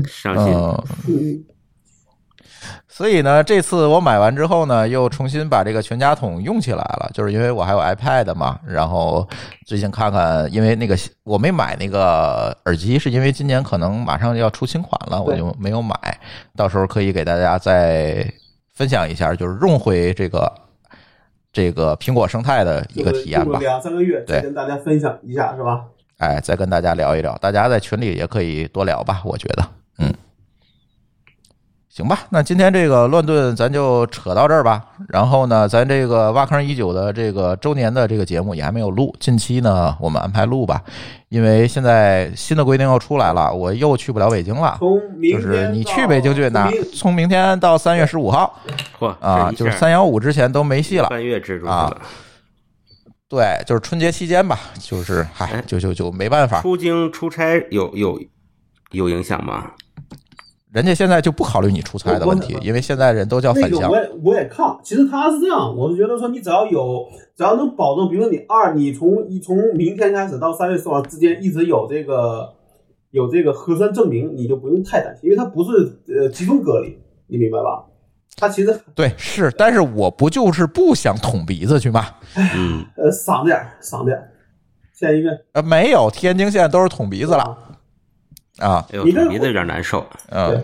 伤心。嗯，嗯，所以呢，这次我买完之后呢，又重新把这个全家桶用起来了，就是因为我还有 iPad 嘛，然后最近看看，因为那个我没买那个耳机，是因为今年可能马上要出新款了，我就没有买，到时候可以给大家再分享一下，就是用回这个这个苹果生态的一个体验吧。两三个月，再跟大家分享一下，是吧？哎，再跟大家聊一聊，大家在群里也可以多聊吧，我觉得，嗯，行吧，那今天这个乱炖咱就扯到这儿吧。然后呢，咱这个挖坑已久的这个周年的这个节目也还没有录，近期呢我们安排录吧，因为现在新的规定又出来了，我又去不了北京了。就是你去北京去哪从明？从明天到三月十五号嚯，啊，就是三幺五之前都没戏了。半月蜘蛛啊了。对，就是春节期间吧，就是嗨哎，就就就没办法，出京出差有有有影响吗？人家现在就不考虑你出差的问题因为现在人都叫返乡那个我。也我也看，其实他是这样，我是觉得说你只要有，只要能保证，比如说你二，你从你从明天开始到三月四号之间一直有这个有这个核酸证明，你就不用太担心，因为它不是呃集中隔离，你明白吧？它其实对，是，但是我不就是不想捅鼻子去吗？嗯，呃嗓点儿赏点儿，下一个呃，没有，天津现在都是捅鼻子了啊，哎呦，你这捅鼻子有点难受。嗯，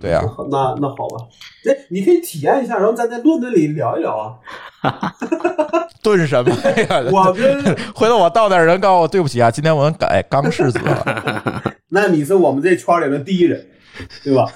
对啊，那那好吧，哎你可以体验一下，然后咱在论坛里聊一聊啊。炖什么呀？我跟 回头我到那儿，人告诉我对不起啊，今天我们改刚世子了，那你是我们这圈里的第一人，对吧？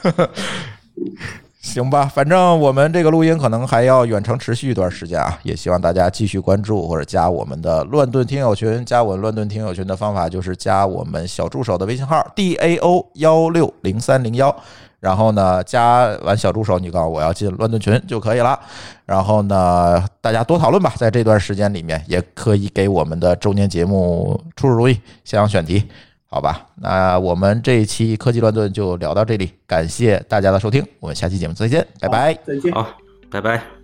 行吧，反正我们这个录音可能还要远程持续一段时间啊，也希望大家继续关注或者加我们的乱炖听友群。加我乱炖听友群的方法就是加我们小助手的微信号 d a o 幺六零三零幺。然后呢，加完小助手，你告诉我要进乱炖群就可以了。然后呢，大家多讨论吧，在这段时间里面，也可以给我们的周年节目出出主意，想想选题，好吧？那我们这一期科技乱炖就聊到这里，感谢大家的收听，我们下期节目再见，拜拜。再见。好，拜拜。